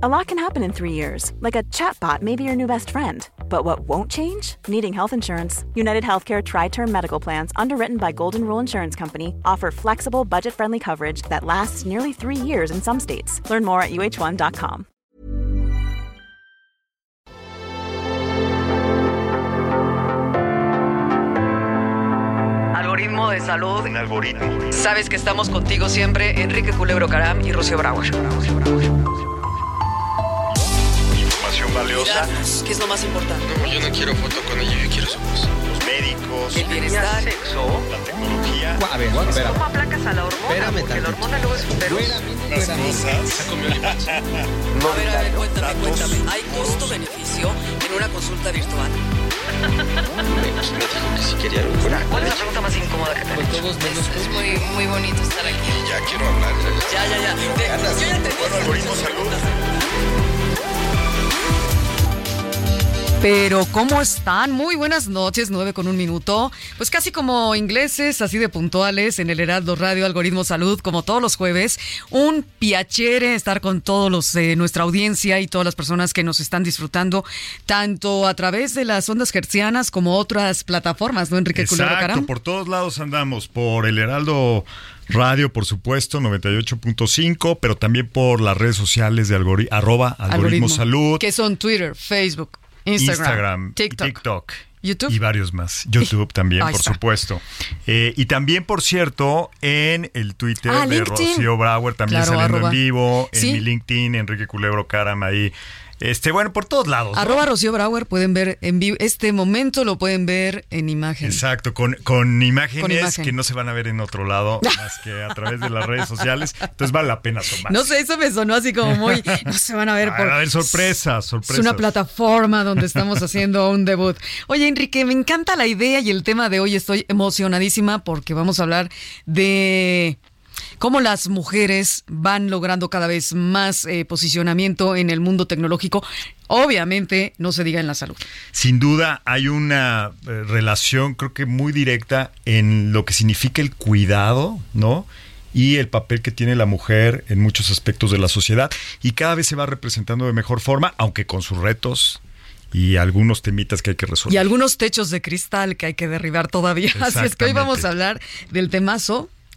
A lot can happen in three years, like a chatbot may be your new best friend. But what won't change? Needing health insurance. United Healthcare Tri Term Medical Plans, underwritten by Golden Rule Insurance Company, offer flexible, budget friendly coverage that lasts nearly three years in some states. Learn more at uh1.com. Algoritmo de salud. Un algoritmo. Sabes que estamos contigo siempre, Enrique Culebro Caram y Rocío Brauer. Información valiosa. ¿Qué es lo más importante? No, yo no quiero foto con ella, yo quiero su voz. Los médicos. El bienestar. La tecnología. A ver, espera. ¿Cómo aplacas a la hormona? Espérame Porque la hormona luego es un virus. Las cosas. A ver, a ver, cuéntame, cuéntame. ¿Hay costo-beneficio en una consulta virtual? Me dijo que si quería ¿Cuál es la pregunta más incómoda que te hecho? todos menos Es muy, muy bonito estar aquí. Ya quiero hablar. ya, ya. Ya, yo ya te Bueno, algoritmo salud. Pero, ¿cómo están? Muy buenas noches, 9 con un minuto. Pues casi como ingleses, así de puntuales, en el Heraldo Radio Algoritmo Salud, como todos los jueves. Un piacere estar con todos los de nuestra audiencia y todas las personas que nos están disfrutando, tanto a través de las ondas hertzianas como otras plataformas, ¿no, Enrique Exacto, Caram? por todos lados andamos, por el Heraldo Radio, por supuesto, 98.5, pero también por las redes sociales de algori arroba algoritmo, salud, Que son Twitter, Facebook, Instagram, Instagram, TikTok. TikTok. YouTube. Y varios más. YouTube también, Ahí por está. supuesto. Eh, y también, por cierto, en el Twitter Ah, de LinkedIn. Rocío Brauer, también Claro, saliendo arroba. en vivo, en Sí. mi LinkedIn, Enrique Culebro Caram ahí. Este, bueno, por todos lados. ¿no? Arroba Rocío Brauer, pueden ver en vivo. Este momento lo pueden ver en imagen. Exacto, con, con imágenes Con imagen. que no se van a ver en otro lado más que a través de las redes sociales. Entonces vale la pena asomarse. No sé, eso me sonó así como muy. No se van a ver por. Ah, A ver, sorpresas, Es sorpresas. una plataforma donde estamos haciendo un debut. Oye, Enrique, me encanta la idea y el tema de hoy. Estoy emocionadísima porque vamos a hablar de cómo las mujeres van logrando cada vez más eh, posicionamiento en el mundo tecnológico. Obviamente, no se diga en la salud. Sin duda hay una eh, relación, creo que muy directa en lo que significa el cuidado, ¿no? Y el papel que tiene la mujer en muchos aspectos de la sociedad. Y cada vez se va representando de mejor forma, aunque con sus retos y algunos temitas que hay que resolver. Y algunos techos de cristal que hay que derribar todavía. Así es que hoy vamos a hablar del temazo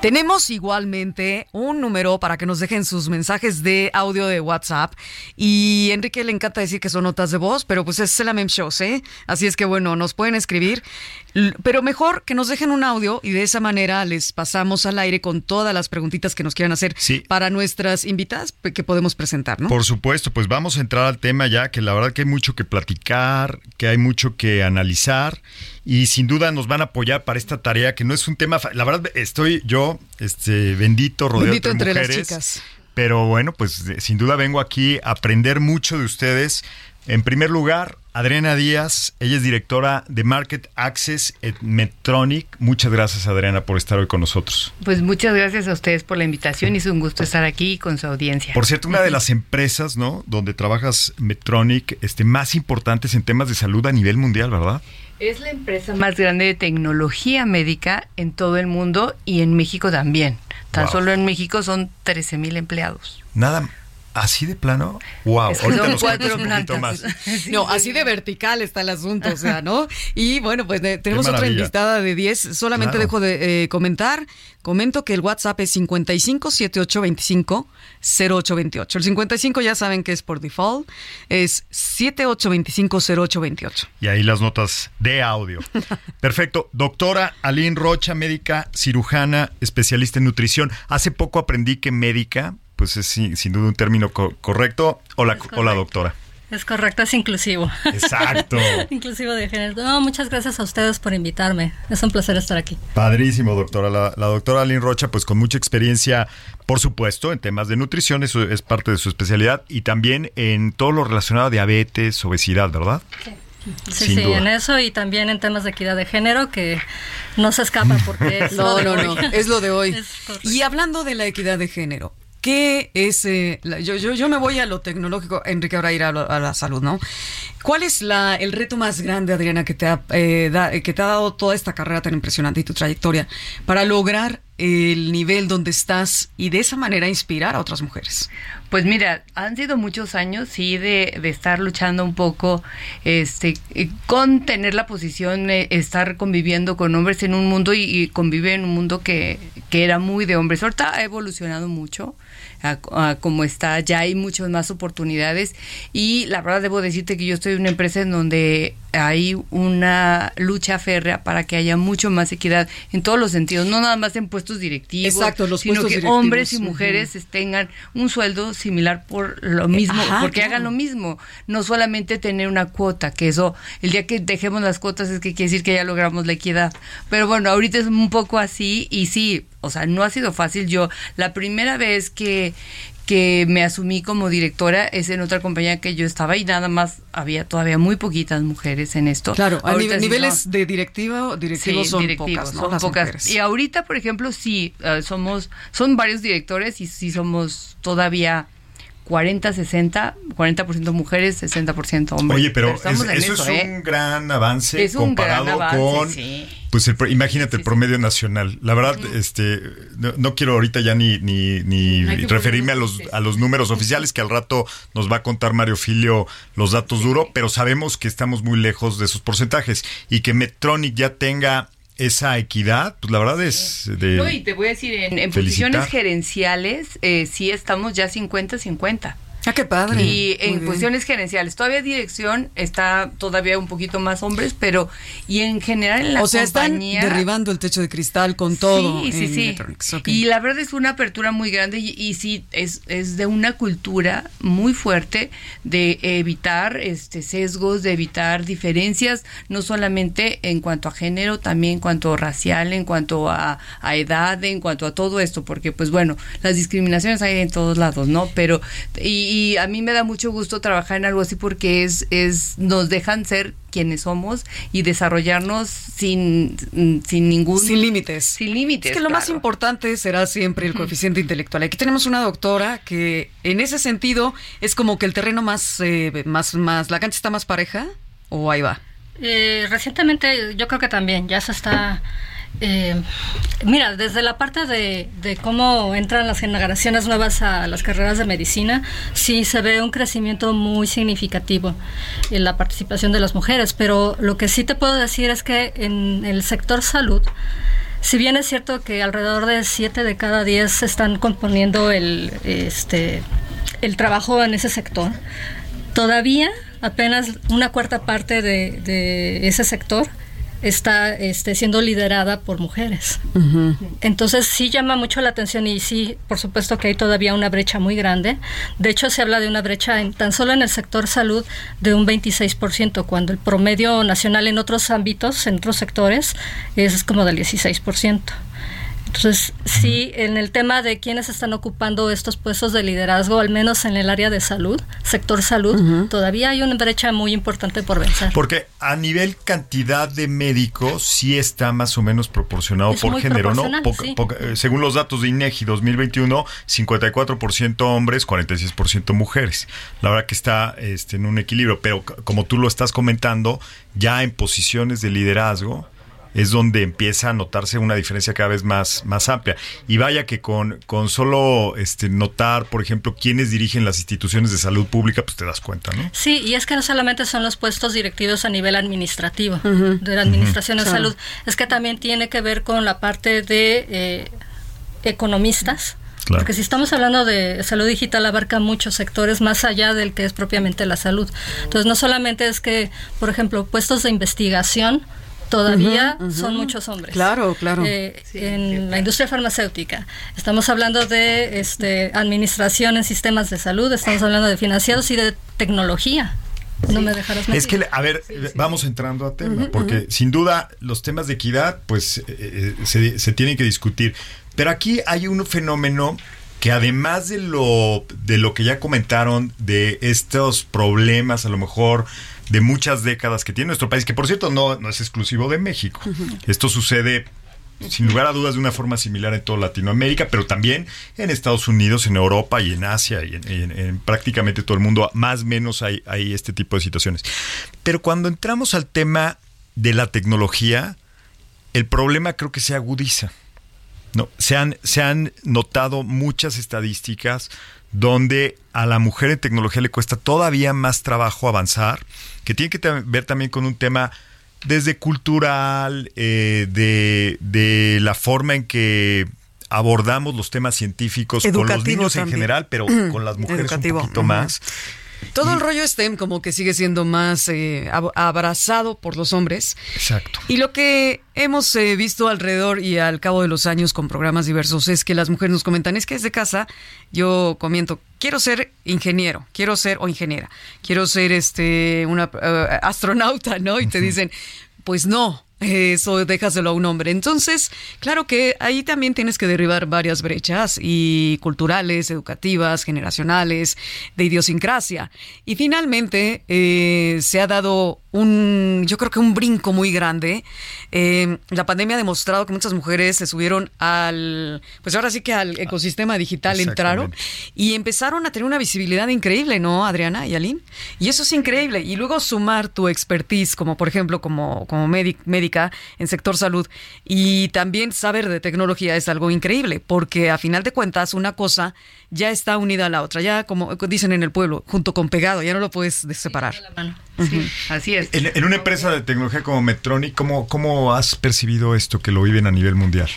Tenemos igualmente un número para que nos dejen sus mensajes de audio de WhatsApp. Y Enrique le encanta decir que son notas de voz, pero pues es la Mem Show, ¿eh? Así es que bueno, nos pueden escribir. Pero mejor que nos dejen un audio y de esa manera les pasamos al aire con todas las preguntitas que nos quieran hacer Sí. para nuestras invitadas que podemos presentar, ¿no? Por supuesto, pues vamos a entrar al tema ya, que la verdad que hay mucho que platicar, que hay mucho que analizar y sin duda nos van a apoyar para esta tarea que no es un tema, la verdad estoy yo este bendito rodeado Bendito de entre las mujeres. chicas. Pero bueno, pues eh, sin duda vengo aquí a aprender mucho de ustedes. En primer lugar, Adriana Díaz, ella es directora de Market Access at Medtronic. Muchas gracias, Adriana, por estar hoy con nosotros. Pues muchas gracias a ustedes por la invitación y es un gusto estar aquí con su audiencia. Por cierto, una de las empresas, ¿no? Donde trabajas Medtronic, este, más importantes en temas de salud a nivel mundial, ¿verdad? Es la empresa más grande de tecnología médica en todo el mundo y en México también. Tan Wow. solo en México son 13 mil empleados. Nada, así de plano. Wow, Es que ahorita nos cuentas un poquito más. No, así de vertical está el asunto, o sea, ¿no? Y bueno, pues tenemos otra invitada de 10. Solamente Claro. dejo de eh, comentar. Comento que el WhatsApp es 55 7825 0828. El 55 ya saben que es por default. Es 7825 0828. Y ahí las notas de audio. Perfecto. Doctora Aline Rocha, médica cirujana, especialista en nutrición. Hace poco aprendí que médica, pues es sin, sin duda un término co- correcto. Hola, hola doctora. Es correcto, es inclusivo. Exacto. inclusivo de género. No, muchas gracias a ustedes por invitarme. Es un placer estar aquí. Padrísimo, doctora. La, la doctora Lynn Rocha, pues con mucha experiencia, por supuesto, en temas de nutrición, eso es parte de su especialidad, y también en todo lo relacionado a diabetes, obesidad, ¿verdad? Sí, Sin sí, duda. en eso y también en temas de equidad de género que no se escapa porque es lo No, de no, hoy. no, es lo de hoy. Y hablando de la equidad de género, ¿qué es? eh, la- yo, yo, yo me voy a lo tecnológico, Enrique ahora irá a, la salud, ¿no? ¿Cuál es la, el reto más grande, Adriana, que te, ha, eh, da- que te ha dado toda esta carrera tan impresionante y tu trayectoria para lograr el nivel donde estás y de esa manera inspirar a otras mujeres? Pues mira, han sido muchos años, sí, de, estar luchando un poco este, eh, con tener la posición, eh, estar conviviendo con hombres en un mundo y, y convive en un mundo que, que era muy de hombres. Ahorita ha evolucionado mucho a, a como está, ya hay muchas más oportunidades y la verdad debo decirte que yo estoy en una empresa en donde hay una lucha férrea para que haya mucho más equidad en todos los sentidos, no nada más en puestos directivos, Exacto, los sino puestos que directivos, hombres y mujeres tengan un sueldo similar por lo mismo, ajá, porque claro. hagan lo mismo, no solamente tener una cuota, que eso, el día que dejemos las cuotas es que quiere decir que ya logramos la equidad. Pero bueno, ahorita es un poco así y sí, o sea, no ha sido fácil. Yo, la primera vez que que me asumí como directora es en otra compañía que yo estaba y nada más había todavía muy poquitas mujeres en esto. Claro, a nive- niveles son- de directivo, directivos Sí, son directivos, pocas, ¿no? son Las pocas. mujeres. Y ahorita, por ejemplo, sí, eh, somos, son varios directores y sí somos todavía 40, 60, 40% mujeres, 60% hombres. Oye, pero es- eso, es ¿eh? un gran avance Es un comparado gran avance, con, sí. pues el, imagínate Sí, el promedio nacional. La verdad, este, no, no quiero ahorita ya ni, ni, ni referirme a los, a los números oficiales que al rato nos va a contar Mario Filio los datos duro, pero sabemos que estamos muy lejos de esos porcentajes y que Medtronic ya tenga esa equidad, pues la verdad es de No, y te voy a decir, en, en posiciones gerenciales eh, sí estamos ya 50-50. Ah, qué padre. Y Muy en bien. posiciones gerenciales, todavía dirección está todavía un poquito más hombres, pero y en general en la o sea, compañía están derribando el techo de cristal con todo. Sí, sí, en sí. Y la verdad es una apertura muy grande y, y sí, es, es de una cultura muy fuerte de evitar este sesgos, de evitar diferencias, no solamente en cuanto a género, también en cuanto a racial, en cuanto a, a edad, en cuanto a todo esto, porque pues bueno, las discriminaciones hay en todos lados, ¿no? Pero, y, y a mí me da mucho gusto trabajar en algo así porque es, es, nos dejan ser quienes somos y desarrollarnos sin, sin ningún Sin límites. sin límites. Es que lo más importante será siempre el coeficiente intelectual. Aquí tenemos una doctora que en ese sentido es como que el terreno más, eh, más, más, la cancha está más pareja o ahí va. Eh, recientemente yo creo que también ya se está... eh, mira, desde la parte de, cómo entran las generaciones nuevas a las carreras de medicina, sí se ve un crecimiento muy significativo en la participación de las mujeres, pero lo que sí te puedo decir es que en el sector salud, si bien es cierto que alrededor de 7 de cada 10 están componiendo el, este, el trabajo en ese sector, todavía apenas una cuarta parte de ese sector está este, siendo liderada por mujeres. Entonces sí llama mucho la atención y sí, por supuesto que hay todavía una brecha muy grande. De hecho, se habla de una brecha en, tan solo en el sector salud de un 26%, cuando el promedio nacional en otros ámbitos, en otros sectores, es como del 16%. Entonces, sí, en el tema de quiénes están ocupando estos puestos de liderazgo, al menos en el área de salud, sector salud, todavía hay una brecha muy importante por vencer. Porque a nivel cantidad de médicos sí está más o menos proporcionado Es por género, ¿no? proporcional, Poca- sí. poca- eh, según los datos de INEGI 2021, 54% hombres, 46% mujeres. La verdad que está este, en un equilibrio, pero como tú lo estás comentando, ya en posiciones de liderazgo es donde empieza a notarse una diferencia cada vez más, más amplia. Y vaya que con, con solo este, notar, por ejemplo, quiénes dirigen las instituciones de salud pública, pues te das cuenta, ¿no? Sí, y es que no solamente son los puestos directivos a nivel administrativo de la Administración de. Salud, es que también tiene que ver con la parte de eh, economistas. Claro. Porque si estamos hablando de salud digital, abarca muchos sectores más allá del que es propiamente la salud. Entonces, no solamente es que, por ejemplo, puestos de investigación todavía son muchos hombres. Claro, claro. Eh, en la industria farmacéutica. Estamos hablando de este, administración en sistemas de salud, estamos hablando de financiados y de tecnología. No me dejarás Es que, mentir. a ver, vamos entrando a tema, porque sin duda los temas de equidad, pues, eh, eh, se, se tienen que discutir. Pero aquí hay un fenómeno que además de lo, de lo que ya comentaron, de estos problemas, a lo mejor de muchas décadas que tiene nuestro país, que por cierto no, no es exclusivo de México. Esto sucede sin lugar a dudas de una forma similar en toda Latinoamérica, pero también en Estados Unidos, en Europa y en Asia y en, en- en prácticamente todo el mundo, más o menos hay, hay este tipo de situaciones. Pero cuando entramos al tema de la tecnología, el problema creo que se agudiza. No, se han, se han notado muchas estadísticas donde a la mujer en tecnología le cuesta todavía más trabajo avanzar, que tiene que ver también con un tema desde cultural, eh, de, de la forma en que abordamos los temas científicos con los niños en general, pero con las mujeres Educativo, un poquito más. Todo el rollo STEM como que sigue siendo más eh, ab- abrazado por los hombres. Exacto. Y lo que hemos eh, visto alrededor y al cabo de los años con programas diversos es que las mujeres nos comentan, es que desde casa yo comento, quiero ser ingeniero, quiero ser o ingeniera, quiero ser este una eh, astronauta, ¿no? Y te dicen, pues no. Eso déjaselo a un hombre. Entonces, claro que ahí también tienes que derribar varias brechas y culturales, educativas, generacionales, de idiosincrasia. Y finalmente eh, se ha dado un, yo creo que un brinco muy grande. Eh, la pandemia ha demostrado que muchas mujeres se subieron al, pues ahora sí que al ecosistema digital entraron y empezaron a tener una visibilidad increíble, ¿no, Adriana y Aline? Y eso es increíble. Y luego sumar tu expertise, como por ejemplo, como, como médic- médica en sector salud, y también saber de tecnología es algo increíble, porque a final de cuentas una cosa ya está unida a la otra, ya como dicen en el pueblo, junto con pegado, ya no lo puedes separar. Sí, así es. En, una empresa de tecnología como Medtronic, ¿cómo, ¿cómo has percibido esto que lo viven a nivel mundial?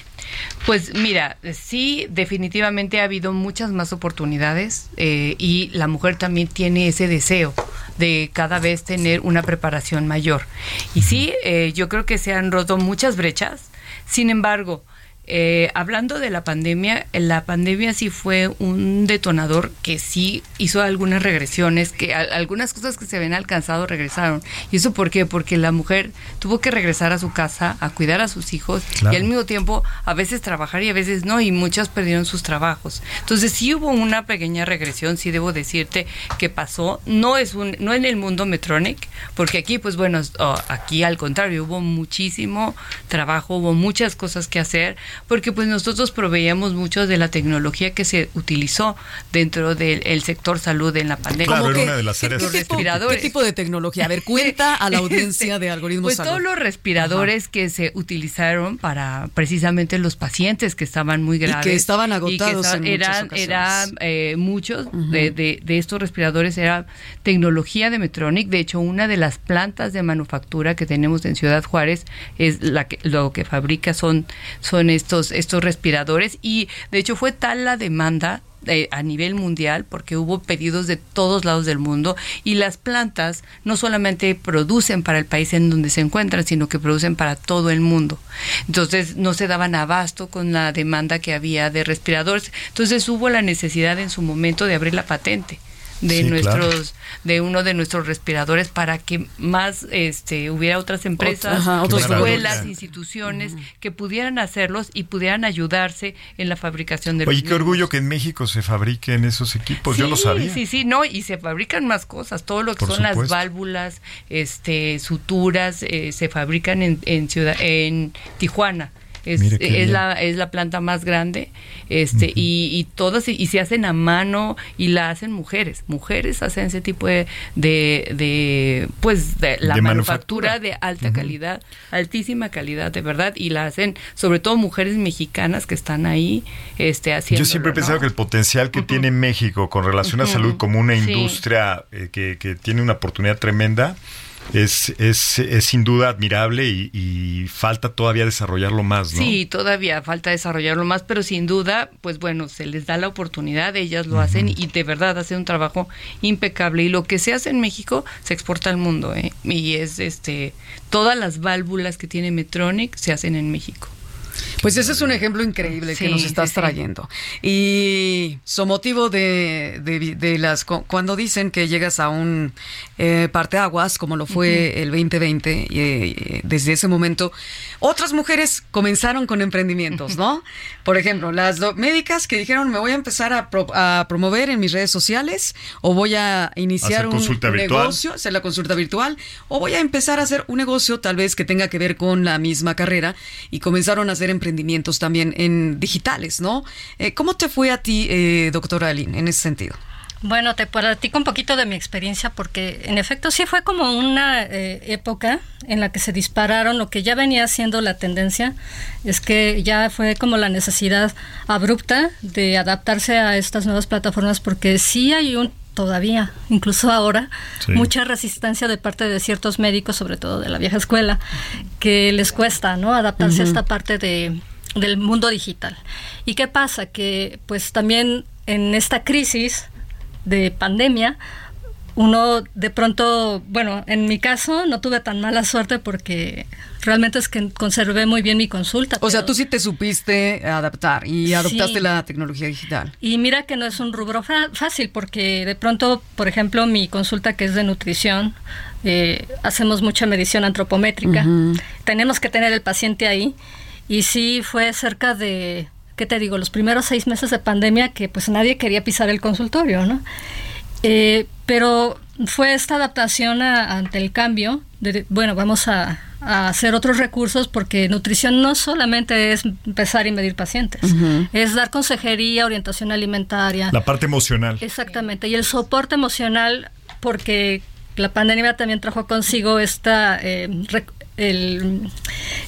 Pues mira, sí, definitivamente ha habido muchas más oportunidades eh, y la mujer también tiene ese deseo de cada vez tener una preparación mayor. Y sí, eh, yo creo que se han roto muchas brechas. Sin embargo, eh, hablando de la pandemia, la pandemia sí fue un detonador que sí hizo algunas regresiones, que a- algunas cosas que se habían alcanzado regresaron. ¿Y eso por qué? Porque la mujer tuvo que regresar a su casa a cuidar a sus hijos Claro. y al mismo tiempo a veces trabajar y a veces no, y muchas perdieron sus trabajos. Entonces sí hubo una pequeña regresión, sí debo decirte que pasó. No es un, no en el mundo Metronic, porque aquí, pues bueno, oh, aquí al contrario, hubo muchísimo trabajo, hubo muchas cosas que hacer, porque pues nosotros proveíamos mucho de la tecnología que se utilizó dentro del el sector salud en la pandemia. Claro, Como era una de las ¿qué- áreas- ¿qué, Los tipo, respiradores. qué tipo de tecnología? A ver, cuenta a la audiencia de Algoritmos Pues Salud. todos los respiradores que se utilizaron para precisamente los pacientes que estaban muy que graves. estaban y que agotados esta- en muchas eran, eran eh, muchos de, de- de estos respiradores era tecnología de Medtronic. De hecho, una de las plantas de manufactura que tenemos en Ciudad Juárez es la que lo que fabrica son, son estos, estos respiradores. Y de hecho fue tal la demanda eh, a nivel mundial porque hubo pedidos de todos lados del mundo y las plantas no solamente producen para el país en donde se encuentran, sino que producen para todo el mundo. Entonces no se daban abasto con la demanda que había de respiradores. Entonces hubo la necesidad en su momento de abrir la patente de Sí, nuestros claro. de uno de nuestros respiradores para que más este hubiera otras empresas, ajá, otros escuelas, instituciones que pudieran hacerlos y pudieran ayudarse en la fabricación de Oye, los qué orgullo mismos. que en México se fabriquen esos equipos. Yo Sí, lo sabía. Sí, sí, no, y se fabrican más cosas. Todo lo que Por son las válvulas, este, suturas, eh, se fabrican en, en ciudad, en Tijuana. Es, es la es la planta más grande este y, y todas y, y se hacen a mano y la hacen mujeres. Mujeres hacen ese tipo de de, de, pues de la De manufactura, manufactura. de alta calidad altísima calidad de verdad y la hacen sobre todo mujeres mexicanas que están ahí este haciendo Yo siempre he pensado que el potencial que tiene México con relación a salud como una Sí. industria eh, que, que tiene una oportunidad tremenda es, es, es sin duda admirable y, y falta todavía desarrollarlo más, ¿no? Sí, todavía falta desarrollarlo más, pero sin duda, pues bueno, se les da la oportunidad, ellas lo hacen y de verdad hacen un trabajo impecable. Y lo que se hace en México se exporta al mundo, ¿eh? Y es este, todas las válvulas que tiene Metronic se hacen en México. Pues ese es un ejemplo increíble que nos estás sí, sí. trayendo. Y su motivo de, de- de las cu- cuando dicen que llegas a un eh, parteaguas, como lo fue el 2020, y, eh, desde ese momento, otras mujeres comenzaron con emprendimientos, ¿no? Por ejemplo, las médicas que dijeron, me voy a empezar a, pro- a promover en mis redes sociales, o voy a iniciar Hacer un virtual. negocio, hacer la consulta virtual, o voy a empezar a hacer un negocio tal vez que tenga que ver con la misma carrera y comenzaron a hacer emprendimientos también en digitales, ¿no? Eh, ¿Cómo te fue a ti, eh, doctora Aline, en ese sentido? Bueno, te platico un poquito de mi experiencia porque en efecto sí fue como una eh, época en la que se dispararon lo que ya venía siendo la tendencia, es que ya fue como la necesidad abrupta de adaptarse a estas nuevas plataformas porque sí hay un todavía, incluso ahora, Sí. mucha resistencia de parte de ciertos médicos, sobre todo de la vieja escuela, que les cuesta, ¿no? Adaptarse a esta parte de, del mundo digital. ¿Y qué pasa? Que pues también en esta crisis de pandemia, uno de pronto, bueno, en mi caso no tuve tan mala suerte porque realmente es que conservé muy bien mi consulta. O sea, tú sí te supiste adaptar y Sí. adoptaste la tecnología digital. Y mira que no es un rubro fácil porque de pronto, por ejemplo, mi consulta que es de nutrición, eh, hacemos mucha medición antropométrica. Tenemos que tener el paciente ahí y sí fue cerca de, ¿qué te digo? Los primeros seis meses de pandemia que pues nadie quería pisar el consultorio, ¿no? Eh, pero fue esta adaptación a- ante el cambio. De, bueno, vamos a, a hacer otros recursos porque nutrición no solamente es empezar y medir pacientes, es dar consejería, orientación alimentaria. La parte emocional. Exactamente, y el soporte emocional, porque la pandemia también trajo consigo esta eh, el,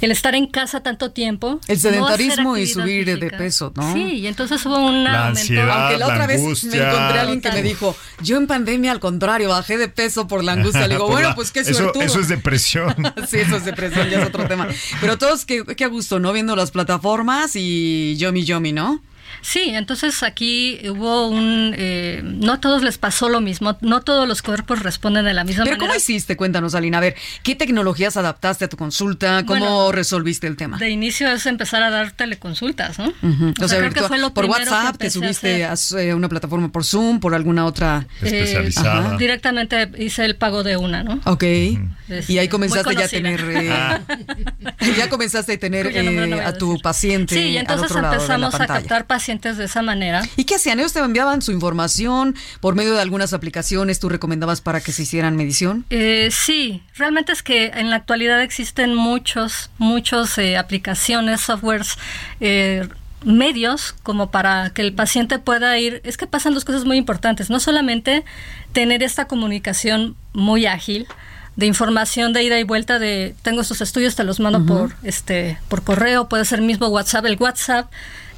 el estar en casa tanto tiempo. El no sedentarismo y subir de peso, ¿no? Sí, y entonces hubo un La ansiedad. Aunque la la otra vez me encontré a alguien que me dijo, yo en pandemia al contrario, bajé de peso por la angustia. Le digo, bueno, la- pues qué eso, suertudo. eso es depresión. Sí, eso es depresión, ya es otro tema. Pero todos, qué, qué a gusto, ¿no? Viendo las plataformas y yomi yomi, ¿no? Sí, entonces aquí hubo un... eh, no a todos les pasó lo mismo, no todos los cuerpos responden de la misma Pero manera. ¿cómo hiciste? Cuéntanos, Alina. A ver, ¿qué tecnologías adaptaste a tu consulta? ¿Cómo Bueno, resolviste el tema? De inicio es empezar a dar teleconsultas, ¿no? Ujú. O sea, creo que fue lo por que WhatsApp, te a subiste hacer. a, eh, una plataforma por Zoom, por alguna otra. Especializada. ajá. Directamente hice el pago de una, ¿no? Ok. Este, y ahí muy comenzaste ya a tener. eh, Ah. ya comenzaste a tener no eh, a a tu paciente. Sí, y al entonces otro lado de la empezamos a captar pacientes de esa manera. ¿Y qué hacían? Ellos te enviaban su información por medio de algunas aplicaciones. ¿Tú recomendabas para que se hicieran medición? Eh, sí, realmente es que en la actualidad existen muchos, muchos eh, aplicaciones, softwares, eh, medios como para que el paciente pueda ir. Es que pasan dos cosas muy importantes. No solamente tener esta comunicación muy ágil de información de ida y vuelta de tengo estos estudios te los mando por este por correo puede ser mismo WhatsApp el WhatsApp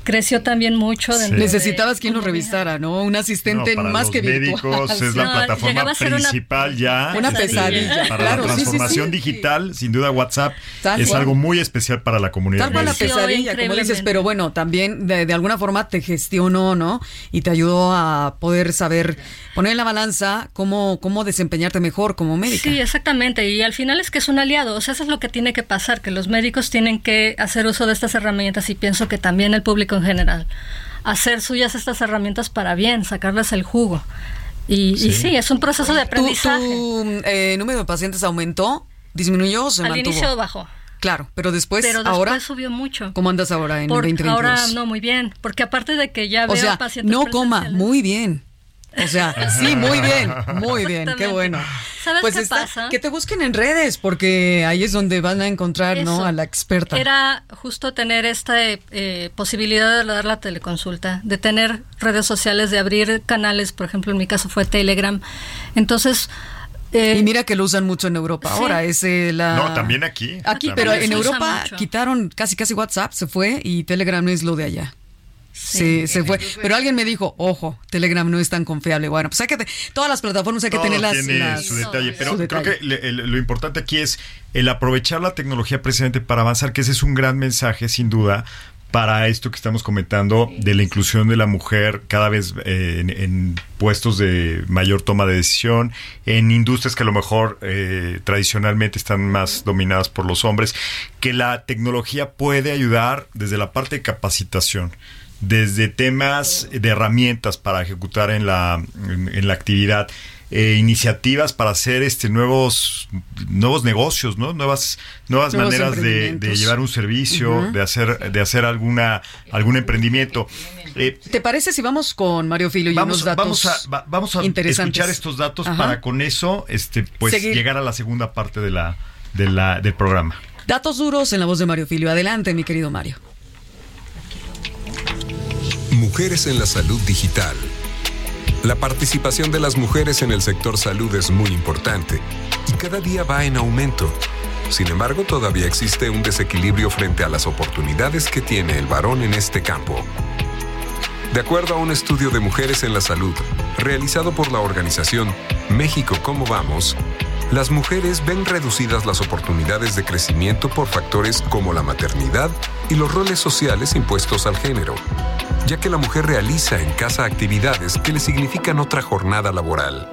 creció también mucho de- Necesitabas quien lo revisara, ¿no? Un asistente No, para más los que virtual. médicos es la No, plataforma ser una- principal ya. Una pesadilla, Para claro, la sí, sí, transformación sí. digital, sin duda WhatsApp Tal es cual. algo muy especial para la comunidad. Tal cual la pesadilla, como dices, pero bueno, también de, de alguna forma te gestionó, ¿no? Y te ayudó a poder saber poner en la balanza cómo, cómo desempeñarte mejor como médica. Sí, exactamente. Y al final es que es un aliado. O sea, eso es lo que tiene que pasar, que los médicos tienen que hacer uso de estas herramientas y pienso que también el público en general. Hacer suyas estas herramientas para bien, sacarles el jugo. Y sí, y sí es un proceso de ¿Tu, aprendizaje. tu, eh, número de pacientes aumentó? ¿Disminuyó o se Al mantuvo? inicio bajó, Claro, pero después, pero después ahora, subió mucho. ¿cómo andas ahora en Por- el 2022? ahora no, muy bien. Porque aparte de que ya o veo sea, pacientes no coma, muy bien. O sea, sí, muy bien, muy bien, qué bueno. ¿Sabes pues qué está- pasa? Que te busquen en redes, porque ahí es donde van a encontrar, ¿no? A la experta. Era justo tener esta eh, posibilidad de dar la teleconsulta, de tener redes sociales, de abrir canales, por ejemplo, en mi caso fue Telegram. Entonces, eh, Y mira que lo usan mucho en Europa Sí. ahora, es eh, la... No, también aquí. Aquí, También. pero en Europa mucho. quitaron casi casi WhatsApp, se fue y Telegram es lo de allá. Se, se fue. Pero alguien me dijo, ojo, Telegram no es tan confiable. Bueno, pues hay que, te- todas las plataformas hay que Todo tener las, tiene las- su detalle, pero su creo que le- el- lo importante aquí es el aprovechar la tecnología precisamente para avanzar, que ese es un gran mensaje, sin duda, para esto que estamos comentando de la inclusión de la mujer cada vez eh, en, en puestos de mayor toma de decisión, en industrias que a lo mejor eh, tradicionalmente están más dominadas por los hombres, que la tecnología puede ayudar desde la parte de capacitación desde temas de herramientas para ejecutar en la, en, en la actividad, eh, iniciativas para hacer este nuevos nuevos negocios, ¿no? Nuevas nuevas Nuevos maneras de, llevar un servicio, de hacer de hacer alguna algún emprendimiento. Eh, ¿Te parece si vamos con Mario Filio y vamos, unos datos vamos a, va- vamos a escuchar estos datos Ajá. para con eso este pues Seguir. llegar a la segunda parte de la, de la del programa. Datos duros en la voz de Mario Filio. Adelante, mi querido Mario. Mujeres en la salud digital. La participación de las mujeres en el sector salud es muy importante y cada día va en aumento. Sin embargo, todavía existe un desequilibrio frente a las oportunidades que tiene el varón en este campo. De acuerdo a un estudio de mujeres en la salud realizado por la organización México Cómo Vamos, las mujeres ven reducidas las oportunidades de crecimiento por factores como la maternidad y los roles sociales impuestos al género, ya que la mujer realiza en casa actividades que le significan otra jornada laboral.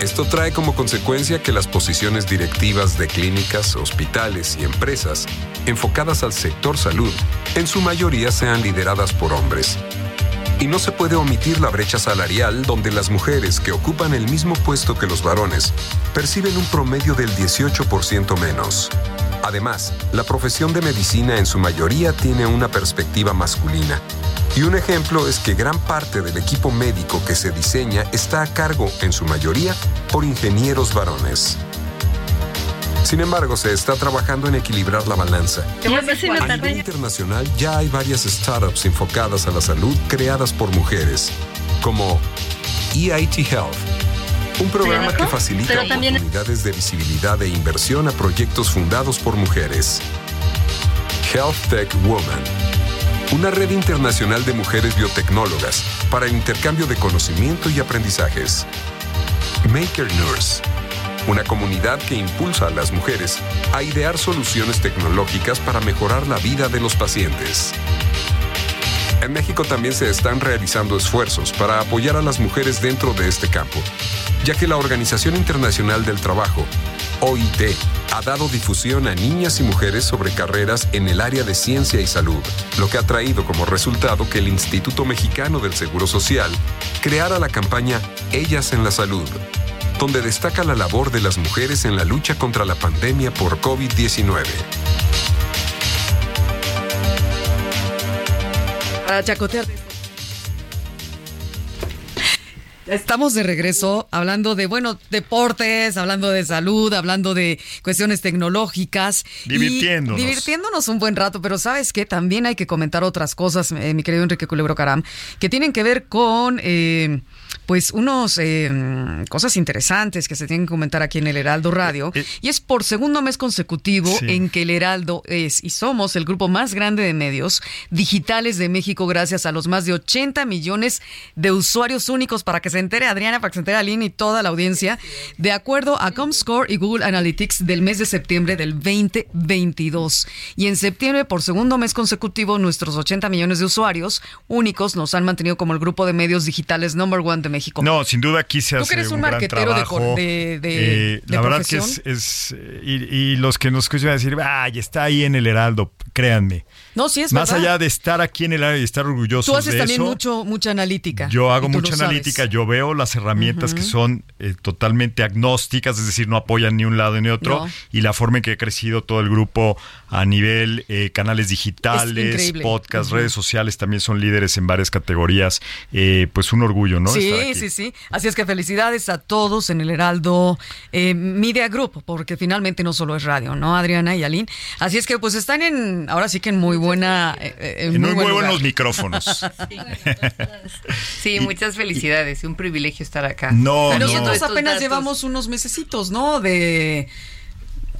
Esto trae como consecuencia que las posiciones directivas de clínicas, hospitales y empresas enfocadas al sector salud en su mayoría sean lideradas por hombres. Y no se puede omitir la brecha salarial donde las mujeres que ocupan el mismo puesto que los varones perciben un promedio del 18% menos. Además, la profesión de medicina en su mayoría tiene una perspectiva masculina. Y un ejemplo es que gran parte del equipo médico que se diseña está a cargo, en su mayoría, por ingenieros varones. Sin embargo, se está trabajando en equilibrar la balanza. A nivel internacional ya hay varias startups enfocadas a la salud creadas por mujeres, como EIT Health, un programa que facilita oportunidades de visibilidad e inversión a proyectos fundados por mujeres. Health Tech Woman, una red internacional de mujeres biotecnólogas para el intercambio de conocimiento y aprendizajes. Maker Nurse, una comunidad que impulsa a las mujeres a idear soluciones tecnológicas para mejorar la vida de los pacientes. En México también se están realizando esfuerzos para apoyar a las mujeres dentro de este campo, ya que la Organización Internacional del Trabajo, OIT, ha dado difusión a niñas y mujeres sobre carreras en el área de ciencia y salud, lo que ha traído como resultado que el Instituto Mexicano del Seguro Social creara la campaña Ellas en la Salud, donde destaca la labor de las mujeres en la lucha contra la pandemia por COVID-19. Para chacotear. Estamos de regreso hablando de, bueno, deportes, hablando de salud, hablando de cuestiones tecnológicas. y Divirtiéndonos. divirtiéndonos un buen rato, pero ¿sabes qué? También hay que comentar otras cosas, eh, mi querido Enrique Culebro Caram, que tienen que ver con, eh, pues, unos eh, cosas interesantes que se tienen que comentar aquí en el Heraldo Radio. Eh, y es por segundo mes consecutivo Sí. en que el Heraldo es y somos el grupo más grande de medios digitales de México gracias a los más de 80 millones de usuarios únicos para que se entere Adriana, para que se entere Aline y toda la audiencia, de acuerdo a Comscore y Google Analytics del mes de septiembre del 2022. Y en septiembre, por segundo mes consecutivo, nuestros 80 millones de usuarios únicos nos han mantenido como el grupo de medios digitales number one de México. No, sin duda aquí se Tú hace que eres un un, gran marquetero de trabajo. cor- de- de- Eh, de la verdad que profesión. es, es, y, y los que nos escuchan van a decir, ay, está ahí en el Heraldo, créanme. No, sí es Más verdad. allá de estar aquí en el Heraldo y estar orgullosos Tú haces de también eso, mucho, mucha analítica. Yo hago mucha sabes. analítica, yo veo las herramientas que son eh, totalmente agnósticas, es decir, no apoyan ni un lado ni otro, No. y la forma en que ha crecido todo el grupo a nivel eh, canales digitales, increíble. podcast, redes sociales, también son líderes en varias categorías, eh, pues un orgullo, ¿no? Sí, Estar aquí. sí, sí. Así es que felicidades a todos en el Heraldo eh, Media Group, porque finalmente no solo es radio, ¿no, Adriana y Aline? Así es que pues están en, ahora sí que en muy buena... eh, eh, en En muy muy, buen lugar. buenos micrófonos. Sí, muchas felicidades. Un privilegio estar acá. No, Y no. nosotros apenas llevamos unos mesecitos, ¿no? De...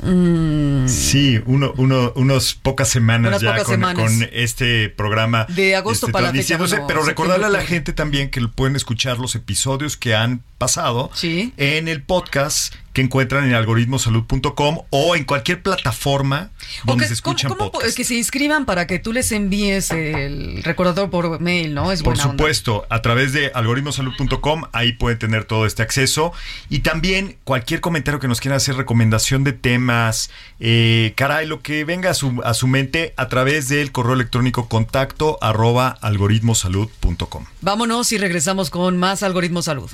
mm, Sí, uno, uno, unas pocas semanas Unas ya pocas con, semanas. con este programa. De agosto este, para fecha, pero recordarle a la gente también que pueden escuchar los episodios que han pasado Sí. en el podcast que encuentran en algoritmosalud.com o en cualquier plataforma donde que- se escuchan ¿cómo- cómo que se inscriban para que tú les envíes el recordador por mail, ¿no? Es Por onda. supuesto, a través de algoritmosalud.com, ahí pueden tener todo este acceso. Y también cualquier comentario que nos quieran hacer, recomendación de temas, eh, caray, lo que venga a su, a su mente a través del correo electrónico contacto arroba algoritmosalud.com. Vámonos y regresamos con más Algoritmo Salud.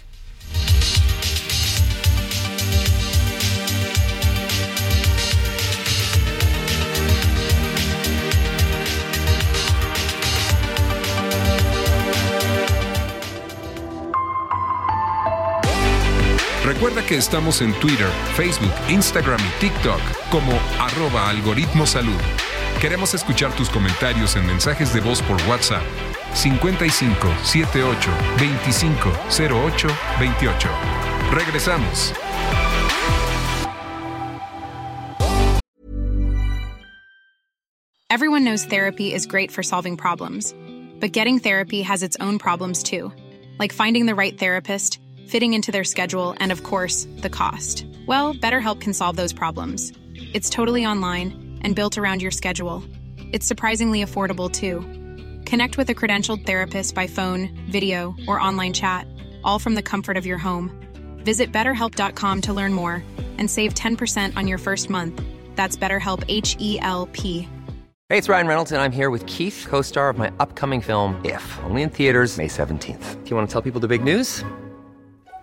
Que estamos en Twitter, Facebook, Instagram y TikTok como arroba algoritmo salud. Queremos escuchar tus comentarios en mensajes de voz por WhatsApp 55 78 25 08 28. Regresamos. Everyone knows therapy is great for solving problems, but getting therapy has its own problems too, like finding the right therapist, fitting into their schedule, and of course, the cost. Well, BetterHelp can solve those problems. It's totally online and built around your schedule. It's surprisingly affordable too. Connect with a credentialed therapist by phone, video, or online chat, all from the comfort of your home. Visit betterhelp.com to learn more and save 10% on your first month. That's BetterHelp H E L P. Hey, it's Ryan Reynolds, and I'm here with Keith, co star of my upcoming film, If, only in theaters, May 17th. Do you want to tell people the big news?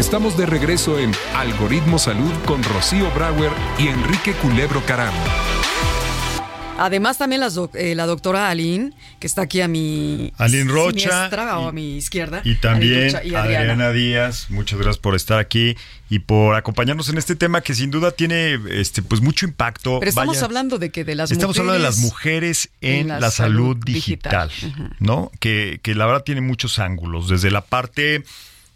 Estamos de regreso en Algoritmo Salud con Rocío Brauer y Enrique Culebro Caram. Además, también las doc- eh, la doctora Aline, que está aquí a mi Aline Rocha siniestra, o a mi izquierda. Y también y Adriana. Adriana Díaz, muchas gracias por estar aquí y por acompañarnos en este tema que sin duda tiene este pues mucho impacto. Pero estamos Vaya, hablando de que de las Estamos hablando de las mujeres mujeres en, la, salud, digital, ¿no? Que, que la verdad tiene muchos ángulos, desde la parte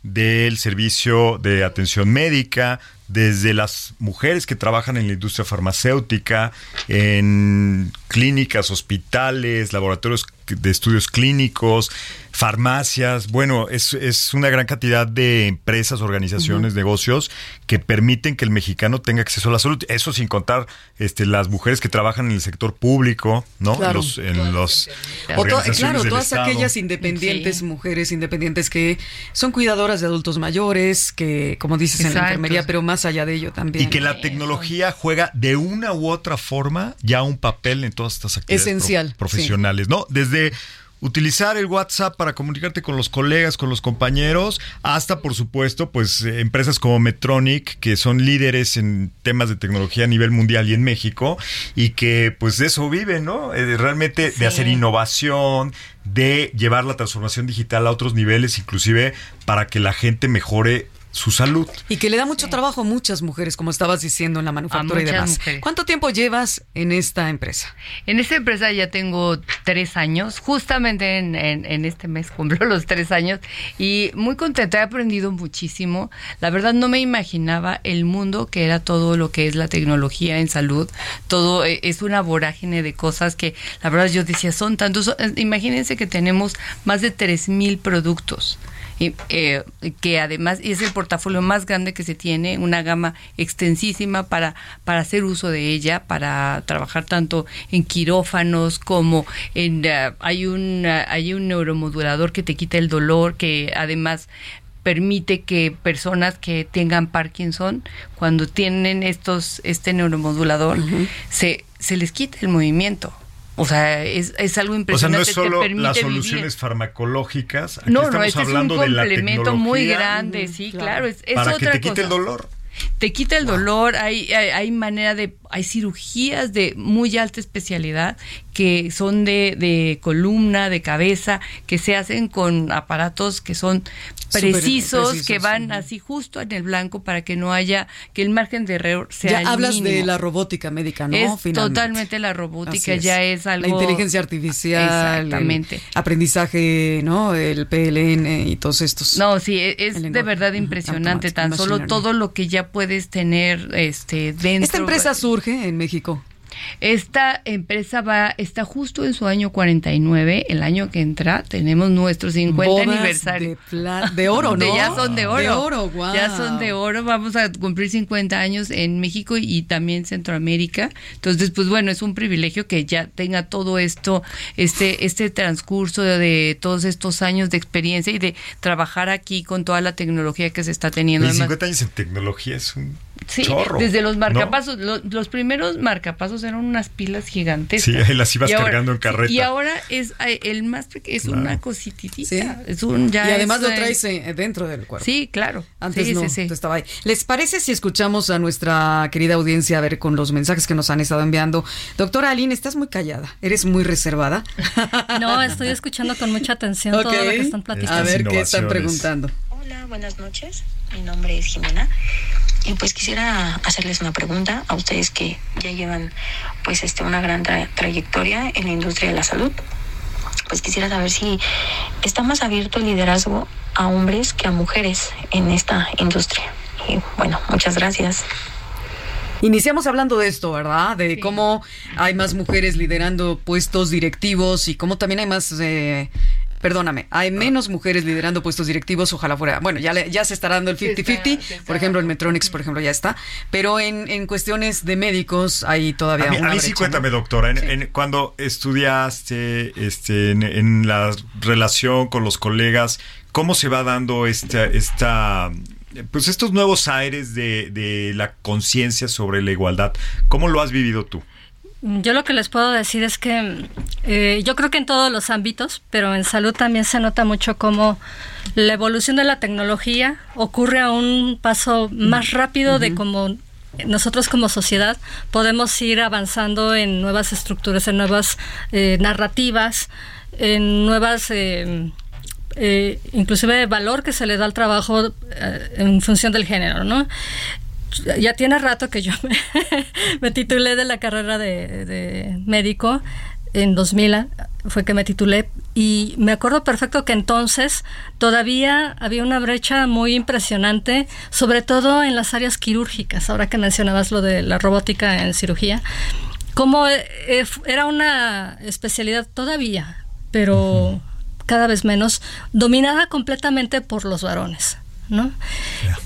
del servicio de atención médica, desde las mujeres que trabajan en la industria farmacéutica, en clínicas, hospitales, laboratorios de estudios clínicos, farmacias. Bueno, es, es una gran cantidad de empresas, organizaciones, negocios que permiten que el mexicano tenga acceso a la salud. Eso sin contar este, las mujeres que trabajan en el sector público, ¿no? Claro. En los, en los O to- organizaciones claro, del todas Estado. aquellas independientes, mujeres independientes que son cuidadoras de adultos mayores, que, como dices, en la enfermería, pero más allá de ello también. Y que la tecnología juega de una u otra forma ya un papel en todas estas actividades Esencial, pro- profesionales, ¿no? Desde utilizar el WhatsApp para comunicarte con los colegas, con los compañeros, hasta por supuesto, pues empresas como Metronic, que son líderes en temas de tecnología a nivel mundial y en México, y que pues de eso viven, ¿no? Eh, realmente de hacer innovación, de llevar la transformación digital a otros niveles, inclusive para que la gente mejore su salud. Y que le da mucho trabajo a muchas mujeres, como estabas diciendo en la manufactura y demás. mujeres. ¿Cuánto tiempo llevas en esta empresa? En esta empresa ya tengo tres años, justamente en, en- en este mes cumplo los tres años y muy contenta, he aprendido muchísimo. La verdad no me imaginaba el mundo que era todo lo que es la tecnología en salud. Todo eh, es una vorágine de cosas que la verdad yo decía son tantos. Imagínense que tenemos más de tres mil productos. Eh, que además es el portafolio más grande que se tiene, una gama extensísima para, para hacer uso de ella, para trabajar tanto en quirófanos como en... eh, hay, un, eh, hay un neuromodulador que te quita el dolor, que además permite que personas que tengan Parkinson, cuando tienen estos este neuromodulador, se, se les quita el movimiento. O sea, es, es algo O sea, impresionante. no es solo las vivir. soluciones farmacológicas. Aquí No, no, estamos este es un hablando de la complemento muy grande, sí, claro. es, es para que otra te quite cosa. el dolor. Te quita el dolor, hay, hay, hay manera de, hay cirugías de muy alta especialidad que son de, de columna, de cabeza, que se hacen con aparatos que son precisos, precisos, que van así justo en el blanco para que no haya, que el margen de error sea Ya hablas de la robótica médica, ¿no? Es Finalmente. totalmente la robótica, ya es algo... La inteligencia artificial. el Exactamente. aprendizaje, ¿no? El PLN y todos estos. No, sí, e- es El de verdad impresionante, tan solo todo lo que ya puedes tener este dentro. Esta empresa surge en México. Esta empresa va, está justo en su año 49, el año que entra, tenemos nuestro 50 Bodas aniversario. De, de oro, ¿no? ya son de oro. De oro. Ya son de oro. Vamos a cumplir 50 años en México y también Centroamérica. Entonces, pues bueno, es un privilegio que ya tenga todo esto, este, este transcurso de, de todos estos años de experiencia y de trabajar aquí con toda la tecnología que se está teniendo. Y Además- 50 años en tecnología es un Sí, chorro. desde los ¿no? marcapasos, lo- los primeros marcapasos eran unas pilas gigantescas. Sí, ahí las ibas Y ahora- cargando en carreta. Y ahora es eh, el más pequeño, es Claro. una cosititita. Sí. Es un ya y además es, lo eh, traes eh, dentro del cuerpo. Sí, claro. Antes Sí, no, sí, sí. tú estaba ahí. ¿Les parece si escuchamos a nuestra querida audiencia a ver con los mensajes que nos han estado enviando? Doctora Aline, estás muy callada, eres muy reservada. No, estoy escuchando con mucha atención todo lo que están platicando. A ver qué están preguntando. Hola, buenas noches. Mi nombre es Jimena. Y pues quisiera hacerles una pregunta a ustedes que ya llevan pues este una gran tra- trayectoria en la industria de la salud. Pues quisiera saber si está más abierto el liderazgo a hombres que a mujeres en esta industria. Y bueno, muchas gracias. Iniciamos hablando de esto, ¿verdad? De cómo hay más mujeres liderando puestos directivos y cómo también hay más... eh, Perdóname, hay menos mujeres liderando puestos directivos, ojalá fuera. Bueno, ya, le- ya se está dando el Se está- 50-50, se está por ejemplo, en Metronics, por ejemplo, ya está. Pero en, en cuestiones de médicos hay todavía A mí, a una mí sí cuéntame, ¿no? doctora, en, en- cuando estudiaste este, en, en la relación con los colegas, ¿cómo se va dando esta, esta pues estos nuevos aires de, de la conciencia sobre la igualdad? ¿Cómo lo has vivido tú? Yo lo que les puedo decir es que eh, yo creo que en todos los ámbitos, pero en salud también se nota mucho cómo la evolución de la tecnología ocurre a un paso más rápido de cómo nosotros como sociedad podemos ir avanzando en nuevas estructuras, en nuevas eh, narrativas, en nuevas... eh, eh, inclusive valor que se le da al trabajo eh, en función del género, ¿no? Ya tiene rato que yo me, me titulé de la carrera de, de médico en 2000 fue que me titulé y me acuerdo perfecto que entonces todavía había una brecha muy impresionante, sobre todo en las áreas quirúrgicas, ahora que mencionabas lo de la robótica en cirugía, como eh, eh, era una especialidad todavía, pero cada vez menos, dominada completamente por los varones. ¿No?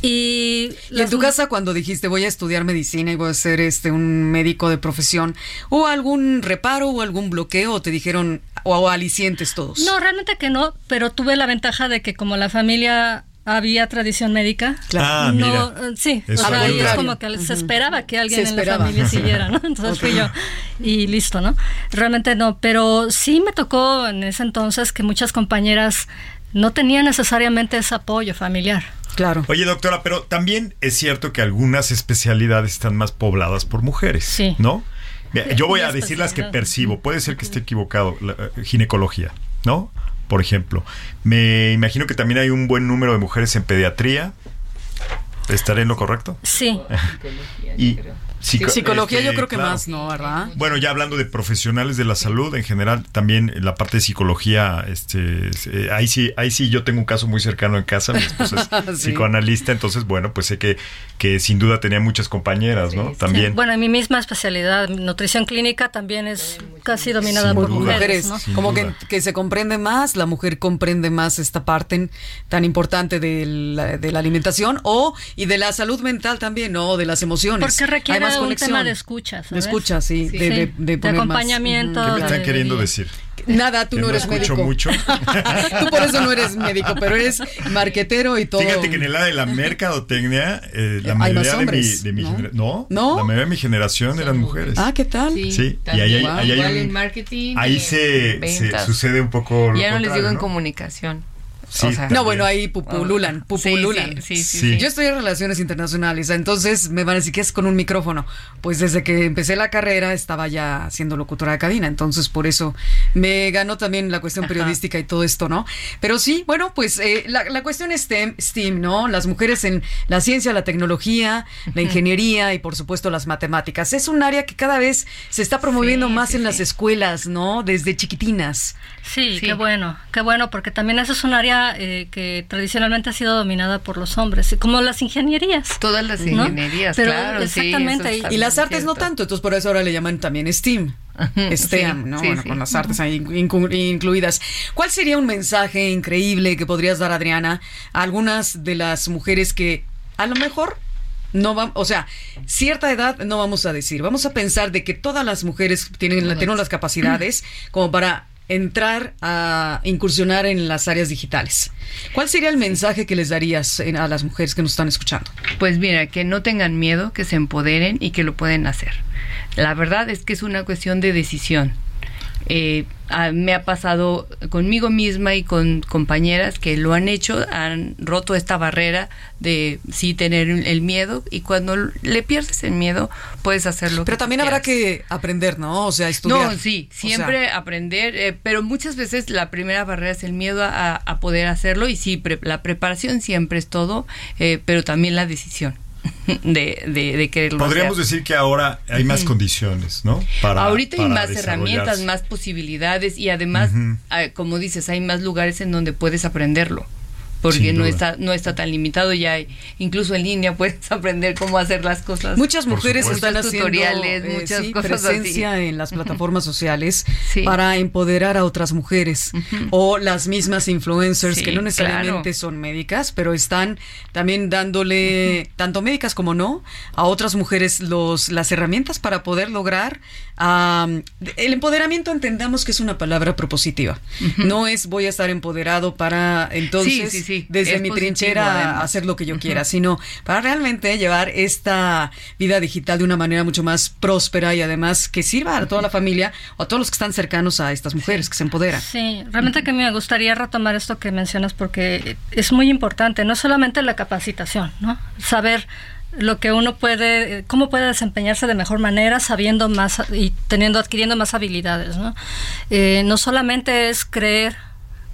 Y, Y en tu casa cuando dijiste voy a estudiar medicina y voy a ser este un médico de profesión, ¿hubo algún reparo o algún bloqueo o te dijeron o, o alicientes todos? No, realmente que no, pero tuve la ventaja de que como la familia había tradición médica, Claro. Ah, no, mira. eh, sí, Eso o sea, ahí es como que se esperaba que alguien en la familia siguiera, ¿no? Entonces fui yo y listo, ¿no? Realmente no, pero sí me tocó en ese entonces que muchas compañeras no tenían necesariamente ese apoyo familiar. Claro. Oye, doctora, pero también es cierto que algunas especialidades están más pobladas por mujeres, Sí. ¿no? Yo voy a decir las que percibo. Puede ser que esté equivocado. La, eh, ginecología, ¿no? Por ejemplo. Me imagino que también hay un buen número de mujeres en pediatría. ¿Estaré en lo correcto? Sí. Y psico- Psicología yo este, creo que claro. más, ¿no? ¿Verdad? Bueno, ya hablando de profesionales de la salud en general, también la parte de psicología, este, eh, ahí sí, ahí sí yo tengo un caso muy cercano en casa, mi esposa es Sí. psicoanalista, entonces bueno, pues sé que, que sin duda tenía muchas compañeras, ¿no? También. Bueno, en mi misma especialidad, nutrición clínica, también es casi dominada Sin por duda. mujeres, como que, que se comprende más, la mujer comprende más esta parte tan importante de la, de la alimentación o y de la salud mental también, ¿no? De las emociones. Porque requiere más un conexión. tema de escucha, De ¿sabes? escucha, sí, Sí. de, de, Sí, de de poner más. acompañamiento. ¿Qué me están de- queriendo de- decir? Nada, tú ¿Que no no eres escucho médico. mucho? tú por eso no eres médico, pero eres marquetero y todo. Fíjate que en el área de la mercadotecnia, eh, la más mayoría de mi, hombres, de mi ¿no? genera- no, ¿No? la mayoría de mi generación eran mujeres. Ah, ¿qué tal? Sí, y también. ahí hay- ahí hay Igual un- en marketing. Ahí y se, se sucede un poco lo Ya no les digo en ¿no? comunicación. Sí, O sea, No, bueno, ahí pupululan, sí, pupululan. sí, sí, sí, Sí. sí. Yo estoy en relaciones internacionales, entonces me van a decir que es con un micrófono. Pues desde que empecé la carrera estaba ya siendo locutora de cabina, entonces por eso me ganó también la cuestión periodística y todo esto, ¿no? Pero sí, bueno, pues eh, la, la cuestión es STEM, STEAM, ¿no? Las mujeres en la ciencia, la tecnología, la ingeniería y por supuesto las matemáticas. Es un área que cada vez se está promoviendo Sí, más sí, en las escuelas, ¿no? Desde chiquitinas. Sí, Sí. qué bueno, qué bueno, porque también eso es un área eh, que tradicionalmente ha sido dominada por los hombres, como las ingenierías. Todas las ¿no? ingenierías, Pero claro. sí, exactamente, eso y- Y las artes no tanto, entonces por eso ahora le llaman también STEAM. STEAM, sí, ¿no? sí, bueno, sí. con las artes ahí inclu- incluidas. ¿Cuál sería un mensaje increíble que podrías dar, Adriana, a algunas de las mujeres que a lo mejor no van, o sea, cierta edad no vamos a decir, vamos a pensar de que todas las mujeres tienen, tienen las capacidades como para entrar a incursionar en las áreas digitales. ¿Cuál sería el mensaje que les darías en- a las mujeres que nos están escuchando? Pues mira, que no tengan miedo, que se empoderen y que lo pueden hacer. La verdad es que es una cuestión de decisión. Eh, a- me ha pasado conmigo misma y con compañeras que lo han hecho, han roto esta barrera de sí tener el miedo y cuando le pierdes el miedo puedes hacerlo. Pero también habrá que aprender, ¿no? O sea, estudiar. No, sí, O sea, siempre aprender, eh, pero muchas veces la primera barrera es el miedo a, a poder hacerlo y sí, pre- la preparación siempre es todo, eh, pero también la decisión de, de, de quererlo Podríamos hacer. decir que ahora hay más condiciones, ¿no? Para, Ahorita hay para más herramientas, más posibilidades y además, Ujú. ah, como dices, hay más lugares en donde puedes aprenderlo. Porque no está, no está tan limitado, ya hay, incluso en línea puedes aprender cómo hacer las cosas. Muchas mujeres están Muchos haciendo tutoriales, eh, muchas sí, cosas presencia así. en las plataformas sociales Sí. para empoderar a otras mujeres o las mismas influencers Sí, que no necesariamente claro. son médicas, pero están también dándole tanto médicas como no a otras mujeres los las herramientas para poder lograr el empoderamiento entendamos que es una palabra propositiva. No es voy a estar empoderado para entonces Sí, desde Es mi positivo, trinchera además. hacer lo que yo quiera, sino para realmente llevar esta vida digital de una manera mucho más próspera y además que sirva a toda la familia o a todos los que están cercanos a estas mujeres que se empoderan. Sí, realmente que me gustaría retomar esto que mencionas porque es muy importante, no solamente la capacitación, ¿no? Saber lo que uno puede, cómo puede desempeñarse de mejor manera, sabiendo más y teniendo, adquiriendo más habilidades, ¿no? Eh, no solamente es creer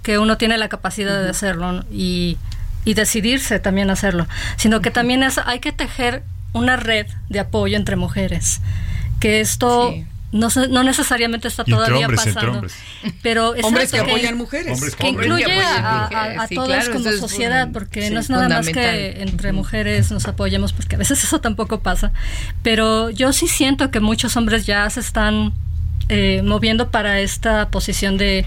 que uno tiene la capacidad de hacerlo ¿no? y, y decidirse también hacerlo, sino que también es, hay que tejer una red de apoyo entre mujeres, que esto Sí. no, no necesariamente está todavía hombres, pasando, hombres. pero es Hombres que apoyan mujeres. Hombres que Hombres incluye a, a- a sí, todos claro, como sociedad, porque sí, no es nada más que entre mujeres nos apoyemos, porque a veces eso tampoco pasa. Pero yo sí siento que muchos hombres ya se están eh, moviendo para esta posición de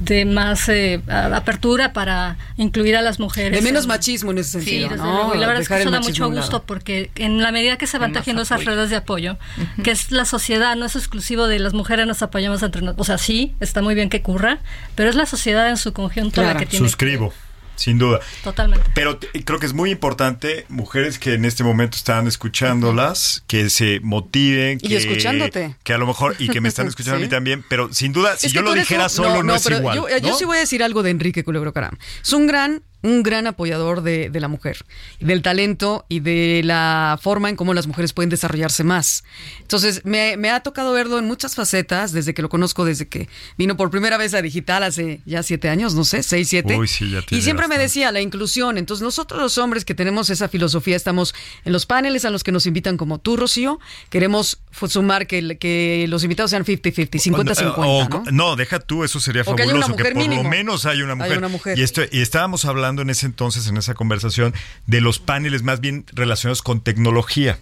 de más eh, apertura para incluir a las mujeres. De menos en- machismo en ese Sí, sentido, desde ¿no? luego. Y la verdad es que eso da mucho gusto porque en la medida que se van tejiendo esas redes de apoyo, que es la sociedad, no es exclusivo de las mujeres nos apoyamos entre nosotros. O sea, sí, está muy bien que ocurra, pero es la sociedad en su conjunto la Claro. que tiene. Suscribo, sin duda. Totalmente. Pero creo que es muy importante, mujeres que en este momento están escuchándolas, que se motiven. Y que, escuchándote. Que a lo mejor, y que me están escuchando a mí también, pero sin duda, si Es yo lo dijera un- solo, no, es pero igual. Yo, yo ¿no? sí voy a decir algo de Enrique Culebro Caram. Es un gran, un gran apoyador de, de la mujer, del talento y de la forma en cómo las mujeres pueden desarrollarse más. Entonces, me, me ha tocado verlo en muchas facetas, desde que lo conozco, desde que vino por primera vez a Digital hace ya siete años, no sé, seis, siete. Uy, sí, ya y siempre me decía la inclusión. Entonces, nosotros los hombres que tenemos esa filosofía, estamos en los paneles a los que nos invitan como tú, Rocío, queremos sumar que, los invitados sean 50-50, 50-50, O- ¿no? no, deja tú, eso sería O fabuloso, que, por mínimo. lo menos haya una mujer. Haya una mujer. Y, esto, y estábamos hablando en ese entonces, en esa conversación, de los paneles más bien relacionados con tecnología.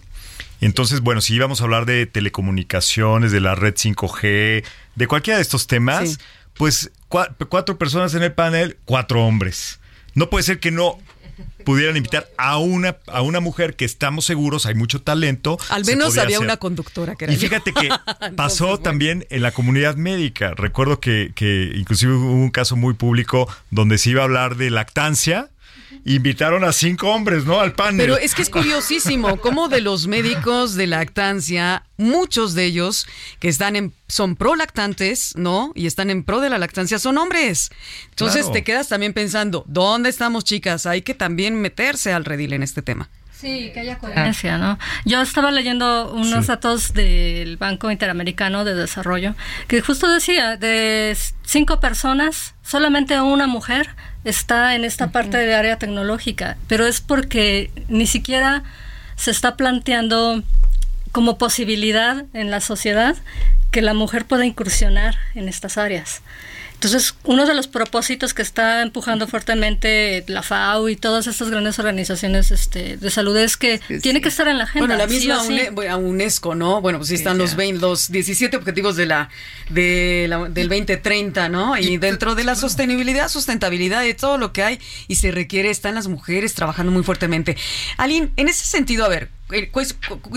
Entonces, bueno, si íbamos a hablar de telecomunicaciones, de la red 5G, de cualquiera de estos temas, Sí. pues cua- cuatro personas en el panel, cuatro hombres. No puede ser que no pudieran invitar a una a una mujer que estamos seguros hay mucho talento. Al menos había hacer. una conductora que era Y yo. fíjate que Entonces, pasó bueno. también en la comunidad médica. Recuerdo que, que inclusive hubo un caso muy público donde se iba a hablar de lactancia invitaron a cinco hombres, ¿no? Al panel. Pero es que es curiosísimo cómo de los médicos de lactancia, muchos de ellos que están en, son prolactantes, ¿no? Y están en pro de la lactancia, son hombres. Entonces Claro. te quedas también pensando, ¿dónde estamos, chicas? Hay que también meterse al redil en este tema. Sí, que haya coherencia, ¿no? Yo estaba leyendo unos Sí. datos del Banco Interamericano de Desarrollo que justo decía, de cinco personas, solamente una mujer está en esta parte de área tecnológica, pero es porque ni siquiera se está planteando como posibilidad en la sociedad que la mujer pueda incursionar en estas áreas. Entonces, uno de los propósitos que está empujando fuertemente la FAO y todas estas grandes organizaciones este, de salud es que tiene que estar en la agenda. Bueno, la misma sí. UNESCO, ¿no? Bueno, pues sí están los 20, los 17 objetivos de la, de la- del 2030, ¿no? Y dentro de la sostenibilidad, sustentabilidad y todo lo que hay y se requiere están las mujeres trabajando muy fuertemente. Aline, en ese sentido, a ver, eh,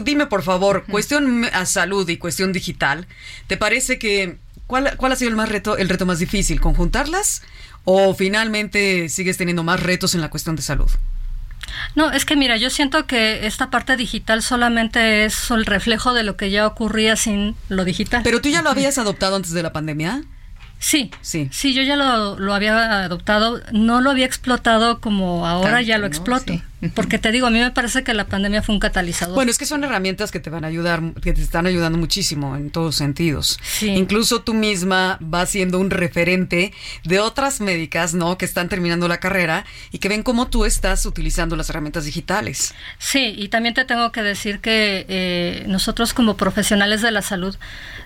dime por favor, cuestión a salud y cuestión digital, ¿te parece que cuál, cuál ha sido el más reto, el reto más difícil, conjuntarlas o finalmente sigues teniendo más retos en la cuestión de salud? No, es que mira, yo siento que esta parte digital solamente es el reflejo de lo que ya ocurría sin lo digital. Pero tú ya lo habías adoptado antes de la pandemia. Sí, sí, sí, yo ya lo, lo había adoptado, no lo había explotado como ahora Tanto, ya lo ¿no? exploto, porque te digo, a mí me parece que la pandemia fue un catalizador. Bueno, es que son herramientas que te van a ayudar, que te están ayudando muchísimo en todos sentidos. Incluso tú misma vas siendo un referente de otras médicas, ¿no? Que están terminando la carrera y que ven cómo tú estás utilizando las herramientas digitales. Sí, y también te tengo que decir que eh, nosotros como profesionales de la salud,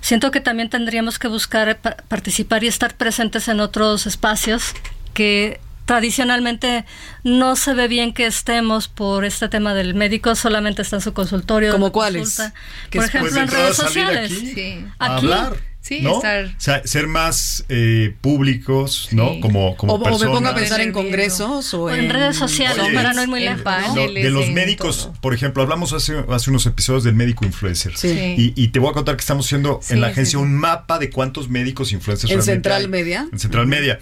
siento que también tendríamos que buscar pa- participar y estar presentes en otros espacios que tradicionalmente no se ve bien que estemos por este tema del médico, solamente está en su consultorio. ¿Como cuáles? Por ejemplo, pues, en redes sociales. aquí Aquí. a hablar. Sí, ¿no? estar- O sea, ser más eh, públicos, ¿no? Como, como o, o me pongo a personas. pensar en congresos o, O en redes sociales, Oye, para no ir muy lejos. ¿no? No, de los médicos, por ejemplo, hablamos hace, hace unos episodios del médico influencer. Sí. Y, y te voy a contar que estamos haciendo Sí, en la sí, agencia sí. un mapa de cuántos médicos influencers ¿En realmente Central hay. Media? En Central Media.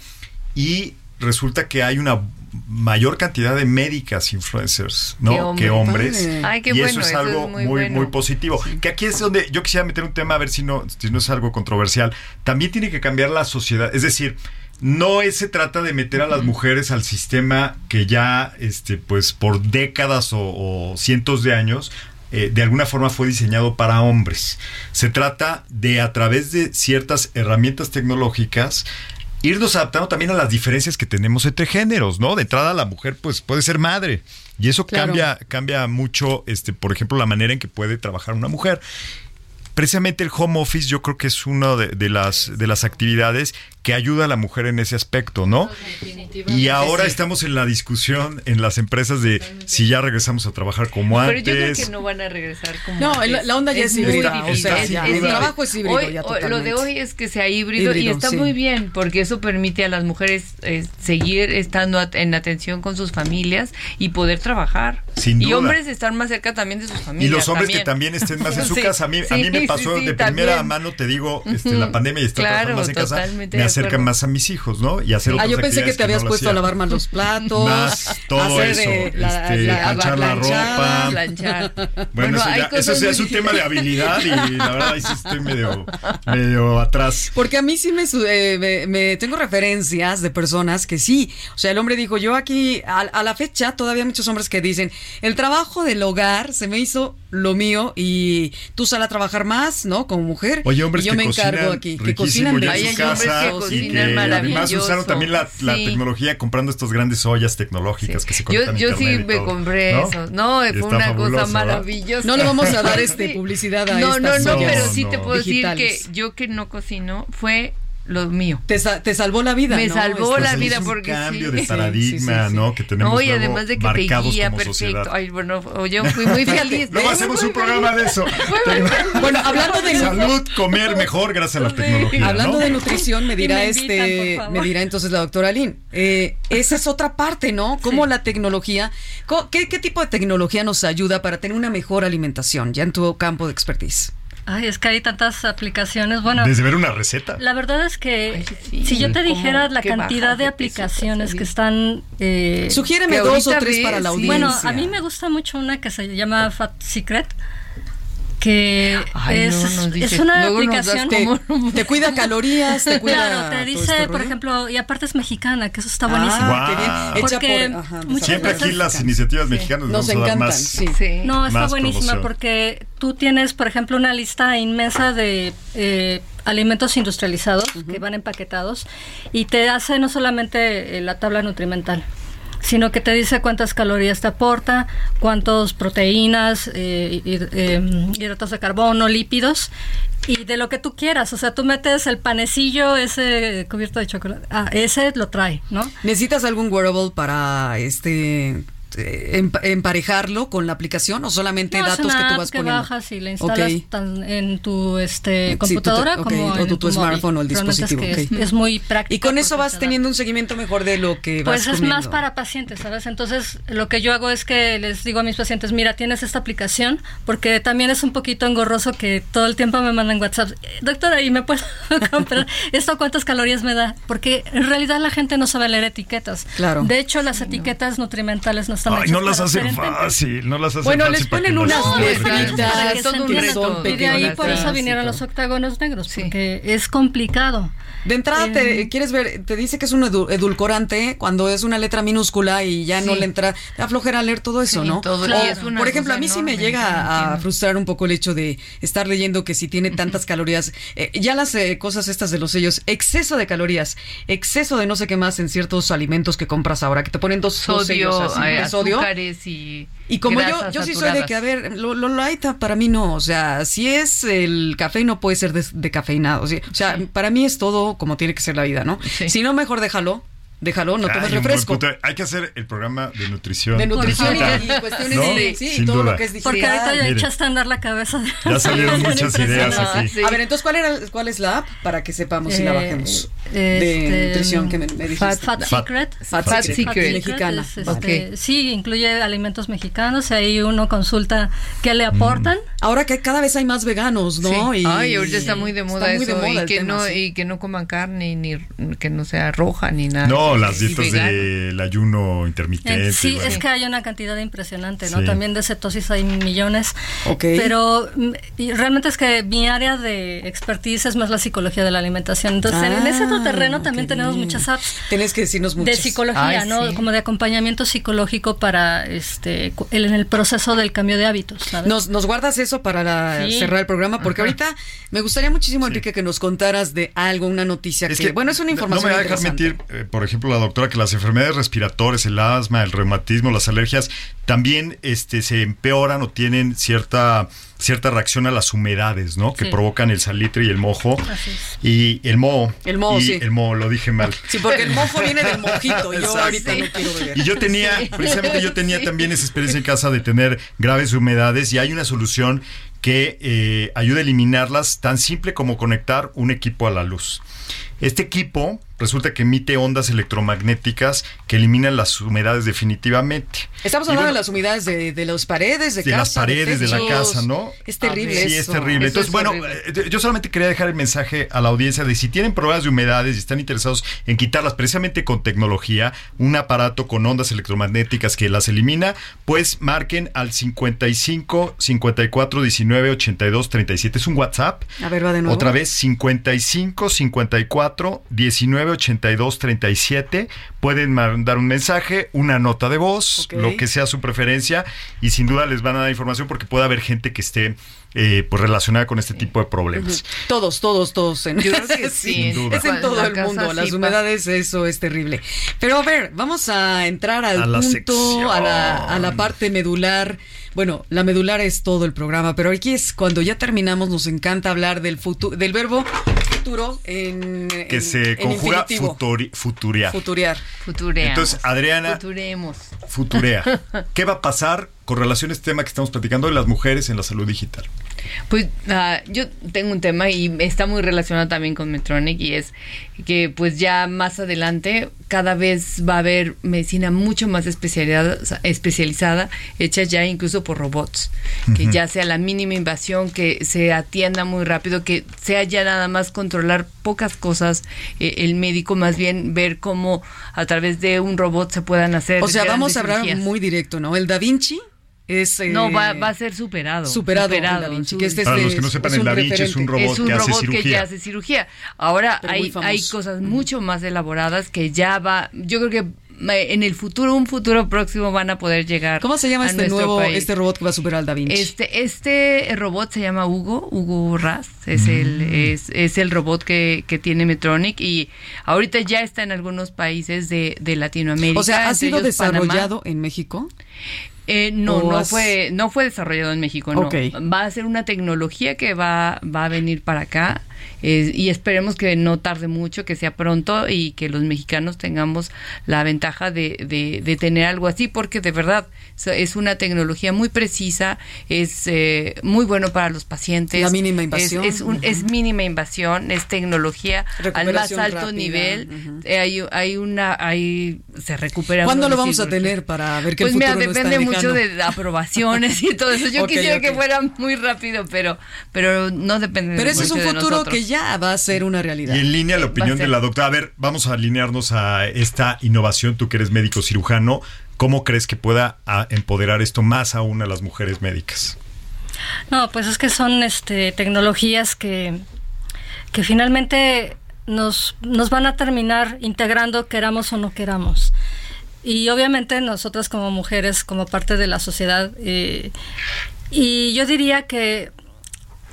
Y resulta que hay una mayor cantidad de médicas influencers, ¿no? Qué hombre. Que hombres. Padre. Ay, qué y bueno, eso es eso es algo muy muy, positivo. Que aquí es donde yo quisiera meter un tema a ver si no, si no es algo controversial. También tiene que cambiar la sociedad. Es decir, no es- se trata de meter a las mujeres al sistema que ya, este, pues, por décadas o, o cientos de años eh, de alguna forma fue diseñado para hombres. Se trata de, a través de ciertas herramientas tecnológicas, irnos adaptando también a las diferencias que tenemos entre géneros, ¿no? De entrada la mujer pues puede ser madre y eso Claro. cambia cambia mucho este por ejemplo la manera en que puede trabajar una mujer. Precisamente el home office yo creo que es una de, de las de las actividades que ayuda a la mujer en ese aspecto, ¿no? Y ahora estamos en la discusión en las empresas de si ya regresamos a trabajar como Pero antes. yo creo que no van a regresar como No, antes. la- la onda ya es muy híbrida, o sea, Es- es el trabajo es híbrido Hoy- ya hoy- Lo de totalmente. hoy es que sea híbrido, y Híbrido, está sí. muy bien porque eso permite a las mujeres eh, seguir estando at- en atención con sus familias y poder trabajar. Sin Y duda. hombres estar más cerca también de sus Y familias. los hombres que también estén más en su Sí, casa. A mí, a sí, mí me sí, pasó sí, de primera también. mano, te digo, este, la pandemia y estar Claro, trabajando más en casa, totalmente me de acerca acuerdo. más a mis hijos, ¿no? Y hacer Ah, otras yo pensé que te habías no puesto a lavar más los platos. Más todo hacer, eso, eh, la- este, la- planchar la planchar, ropa. planchar. Bueno, Bueno, eso, ya, eso sí es un tema de habilidad y la verdad ahí sí estoy medio, medio atrás. Porque a mí sí me, eh, me, me- tengo referencias de personas que sí. O sea, el hombre dijo, yo aquí, a, a la fecha, todavía hay muchos hombres que dicen, el trabajo del hogar se me hizo lo mío y tú sal a trabajar más, ¿no? Como mujer. Oye, hombres y yo que me encargo aquí. Que cocinan delicioso. su Hay hombres que y que además usaron también la, la Sí. tecnología comprando estas grandes ollas tecnológicas que se Yo, conectan a yo sí me todo, compré ¿no? eso. No, fue está una fabuloso, cosa ¿verdad? maravillosa. No le vamos a dar Sí. este publicidad a No, no, estas no, ollas pero sí te no. puedo decir que digitales. yo que no cocino fue lo mío. Te, sa- te salvó la vida. Me ¿no? salvó la vida es un porque cambio sí. de paradigma, Sí, sí. ¿no? Que tenemos No, y luego además de que te guía perfecto. sociedad. Ay, bueno, yo fui muy feliz. Luego hacemos un programa de eso. Bueno, hablando de Salud, comer mejor gracias a la tecnología. Hablando ¿no? de nutrición, me dirá me invitan, este, me dirá entonces la doctora Lynn. Eh, esa es otra parte, ¿no? Cómo la tecnología, ¿qué, qué tipo de tecnología nos ayuda para tener una mejor alimentación ya en tu campo de expertise? Ay, es que hay tantas aplicaciones. Bueno, Desde ver una receta. la verdad es que sí. si yo te ¿Cómo dijera la cantidad de aplicaciones que están... eh, Sugiéreme dos o tres ves, para la audiencia. Bueno, a mí me gusta mucho una que se llama Fat Secret, que Ay, es, no, nos es una nos aplicación... como- Te cuida calorías, te cuida. Claro, te todo dice, este por ejemplo, y aparte es mexicana, que eso está Ah, buenísimo. qué bien. Guau. Hecha Porque por- ajá, muchas Siempre veces- aquí las iniciativas mexicanas Nos vamos a dar encantan, más. sí. Sí. No, está Más buenísima promoción. porque tú tienes, por ejemplo, una lista inmensa de eh, alimentos industrializados que van empaquetados y te hace no solamente eh, la tabla nutrimental, sino que te dice cuántas calorías te aporta, cuántas proteínas, eh, eh, hidratos de carbono, lípidos. Y de lo que tú quieras, o sea, tú metes el panecillo ese cubierto de chocolate, ah, ese lo trae, ¿no? ¿Necesitas algún wearable para este emparejarlo con la aplicación o solamente No, es datos una que tú vas que poniendo? bajas y la instalas tan- en tu este, Sí, computadora como o en tu- smartphone o el dispositivo, Es, que ok. es, es muy práctico. Y con eso vas teniendo un seguimiento mejor de lo que vas Pues es más para pacientes, ¿sabes? Entonces, lo que yo hago es que les digo a mis pacientes, mira, tienes esta aplicación, porque también es un poquito engorroso que todo el tiempo me mandan WhatsApp, doctora, ¿y me puedo comprar esto cuántas calorías me da? Porque en realidad la gente no sabe leer etiquetas. Claro. De hecho, las etiquetas nutrimentales no están Ay, no las hacen fácil, no las hacen Bueno, fácil les para ponen unas letritas todo un Y de ahí por eso vinieron los octágonos negros, Sí. porque es complicado. De entrada, te, Eh, quieres ver, te dice que es un edu- edulcorante cuando es una letra minúscula y ya no le entra, te da flojera leer todo eso, Sí, ¿no? todo, O, y es una por ejemplo, a mí sí me llega a frustrar un poco el hecho de estar leyendo que si tiene tantas calorías, eh, ya las eh, cosas estas de los sellos, exceso de calorías, exceso de no sé qué más en ciertos alimentos que compras ahora, que te ponen dos, dos Sodio, sellos así, sodio. azúcares y Y como yo, yo sí soy de que, a ver, lo, lo light para mí no, o sea, si es el café no puede ser de, de cafeinado, o sea, para mí es todo como tiene que ser la vida, ¿no? Sí. Si no, mejor déjalo, déjalo, no tomes refresco. punto. Hay que hacer el programa de nutrición. De nutrición y, y cuestiones ¿No? de, sí, Sin todo duda. lo que es digital. Porque ahorita ya Mire. echaste a andar la cabeza. de- Ya salieron muchas ideas aquí. Sí. A ver, entonces, ¿cuál, era, ¿cuál es la app para que sepamos si la Eh, bajemos? de este, nutrición que me, me dijiste. Fat, Fat Fat- Secret. Fat Fat Secret. Secret. Mexicana. es, este, Ok. Sí, incluye alimentos mexicanos. Ahí uno consulta qué le aportan. Ahora que cada vez hay más veganos, ¿no? Sí. Y- Ay, ahorita está muy de está moda muy de eso moda y el que tema, no sí. y que no coman carne ni que no sea roja ni nada. No, Las dietas del ayuno intermitente. En- sí, bueno. es que hay una cantidad impresionante, ¿no? Sí. También de cetosis hay millones. Ok. Pero mm, y realmente es que mi área de expertise es más la psicología de la alimentación. Entonces, en ese otro Ah, terreno también qué tenemos muchas apps. Tienes que decirnos mucho. De psicología, Ay, ¿no? sí. Como de acompañamiento psicológico para este cu- el- en el proceso del cambio de hábitos, ¿sabes? Nos, nos guardas eso para la- Sí. cerrar el programa, porque Ajá. ahorita me gustaría muchísimo, Enrique, que nos contaras de algo, una noticia Es que, bueno, es una información No me va a dejar mentir, eh, por ejemplo, la doctora, que las enfermedades respiratorias, el asma, el reumatismo, las alergias, también este, se empeoran o tienen cierta, cierta reacción a las humedades, ¿no? Que Sí. provocan el salitre y el mojo. Así es. Y el moho. El moho, y sí. El moho, lo dije mal. Sí, porque el mojo viene del mojito y yo Exacto. ahorita no quiero beber. Y yo tenía, precisamente yo tenía también esa experiencia en casa de tener graves humedades y hay una solución que eh, ayuda a eliminarlas tan simple como conectar un equipo a la luz. Este equipo resulta que emite ondas electromagnéticas que eliminan las humedades definitivamente. Estamos hablando bueno, de las humedades de, de las paredes, de, de casa. las paredes de, la casa, ¿no? Es terrible Sí, es terrible. Eso Entonces, es bueno, horrible. eh, yo solamente quería dejar el mensaje a la audiencia de si tienen problemas de humedades y están interesados en quitarlas precisamente con tecnología, un aparato con ondas electromagnéticas que las elimina, pues marquen al 55 54 19 82 37. Es un WhatsApp. A ver, va de nuevo. Otra vez, 55 54 19 82 37. Pueden mandar un mensaje, una nota de voz, lo que sea su preferencia, y sin duda les van a dar información porque puede haber gente que esté eh, pues relacionada con este tipo de problemas. Todos, todos, todos. En, Yo creo que sí. Sin duda. Es en todo La el mundo. sí Las humedades, eso es terrible. Pero a ver, vamos a entrar al A la punto, sección. a la, a la parte medular. Bueno, la medular es todo el programa, pero aquí es cuando ya terminamos, nos encanta hablar del futuro, del verbo futuro en Que en- se conjuga futuri- futurear. Futurear. Futureamos. Entonces, Adriana, Futuremos. futurea. ¿Qué va a pasar con relación a este tema que estamos platicando de las mujeres en la salud digital? Pues ah, yo tengo un tema y está muy relacionado también con Medtronic y es que pues ya más adelante cada vez va a haber medicina mucho más especializada, especializada hecha ya incluso por robots, que ya sea la mínima invasión, que se atienda muy rápido, que sea ya nada más controlar pocas cosas, eh, el médico más bien ver cómo a través de un robot se puedan hacer O sea, vamos a hablar cirugías. muy directo, ¿no? El Da Vinci es... eh, No, va, va a ser superado. Superado Da Vinci, que este Para es- los que no sepan, un el Da Vinci es un robot es un que hace robot que cirugía. ya hace cirugía. Ahora Pero hay, hay cosas mucho más elaboradas que ya va, yo creo que eh, en el futuro, un futuro próximo van a poder llegar. ¿Cómo se llama este nuevo, país. este robot que va a superar al Da Vinci? Este, este robot se llama Hugo, Hugo Raz, es Mm. el, es, es el robot que, que tiene Medtronic y ahorita ya está en algunos países de, de Latinoamérica. o sea, ¿ha sido Panamá. desarrollado en México? Eh, no, ¿O no has- fue, no fue desarrollado en México, no. Va a ser una tecnología que va, va a venir para acá eh, y esperemos que no tarde mucho, que sea pronto y que los mexicanos tengamos la ventaja de, de, de tener algo así, porque de verdad es una tecnología muy precisa, es eh, muy bueno para los pacientes. La mínima invasión. Es, un- es mínima invasión, es tecnología al más alto rápida. nivel. Ujú. Eh, hay, hay una, hay, se recupera. ¿Cuándo lo vamos a tener para ver que Pues el mira, no depende mucho de aprobaciones y todo eso. Yo quisiera que fuera muy rápido, pero, pero no depende Pero ese es un futuro. Que ya va a ser una realidad. Y en línea la opinión de la doctora. A ver, vamos a alinearnos a esta innovación. Tú que eres médico cirujano, ¿cómo crees que pueda a, empoderar esto más aún a las mujeres médicas? No, pues es que son este, tecnologías que, que finalmente nos, nos van a terminar integrando, queramos o no queramos. Y obviamente nosotras como mujeres, como parte de la sociedad, eh, y yo diría que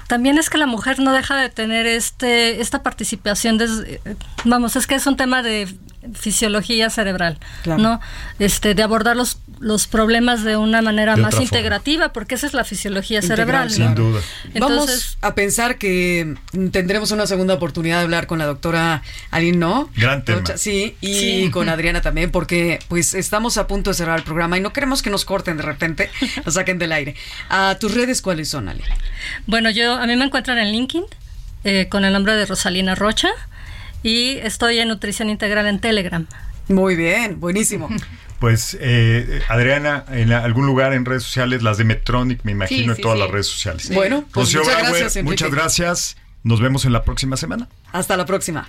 también es que la mujer no deja de tener este esta participación desde, vamos es que es un tema de fisiología cerebral Claro. no este de abordar los los problemas de una manera De más forma. integrativa porque esa es la fisiología Integral, cerebral. Sin duda. entonces Vamos a pensar que tendremos una segunda oportunidad de hablar con la doctora Aline, ¿no? Gran tema. Sí, y Sí. con Adriana también, porque pues estamos a punto de cerrar el programa y no queremos que nos corten de repente, nos saquen del aire. ¿A tus redes cuáles son, Ale? Bueno, yo a mí me encuentran en LinkedIn eh, con el nombre de Rosalina Rocha y estoy en Nutrición Integral en Telegram. Muy bien, buenísimo. Pues, eh, Adriana, en algún lugar en redes sociales, las de Medtronic, me imagino, Sí, en todas sí. las redes sociales. Bueno, pues Rocío muchas Brauer, gracias, Enrique. Muchas gracias. Nos vemos en la próxima semana. Hasta la próxima.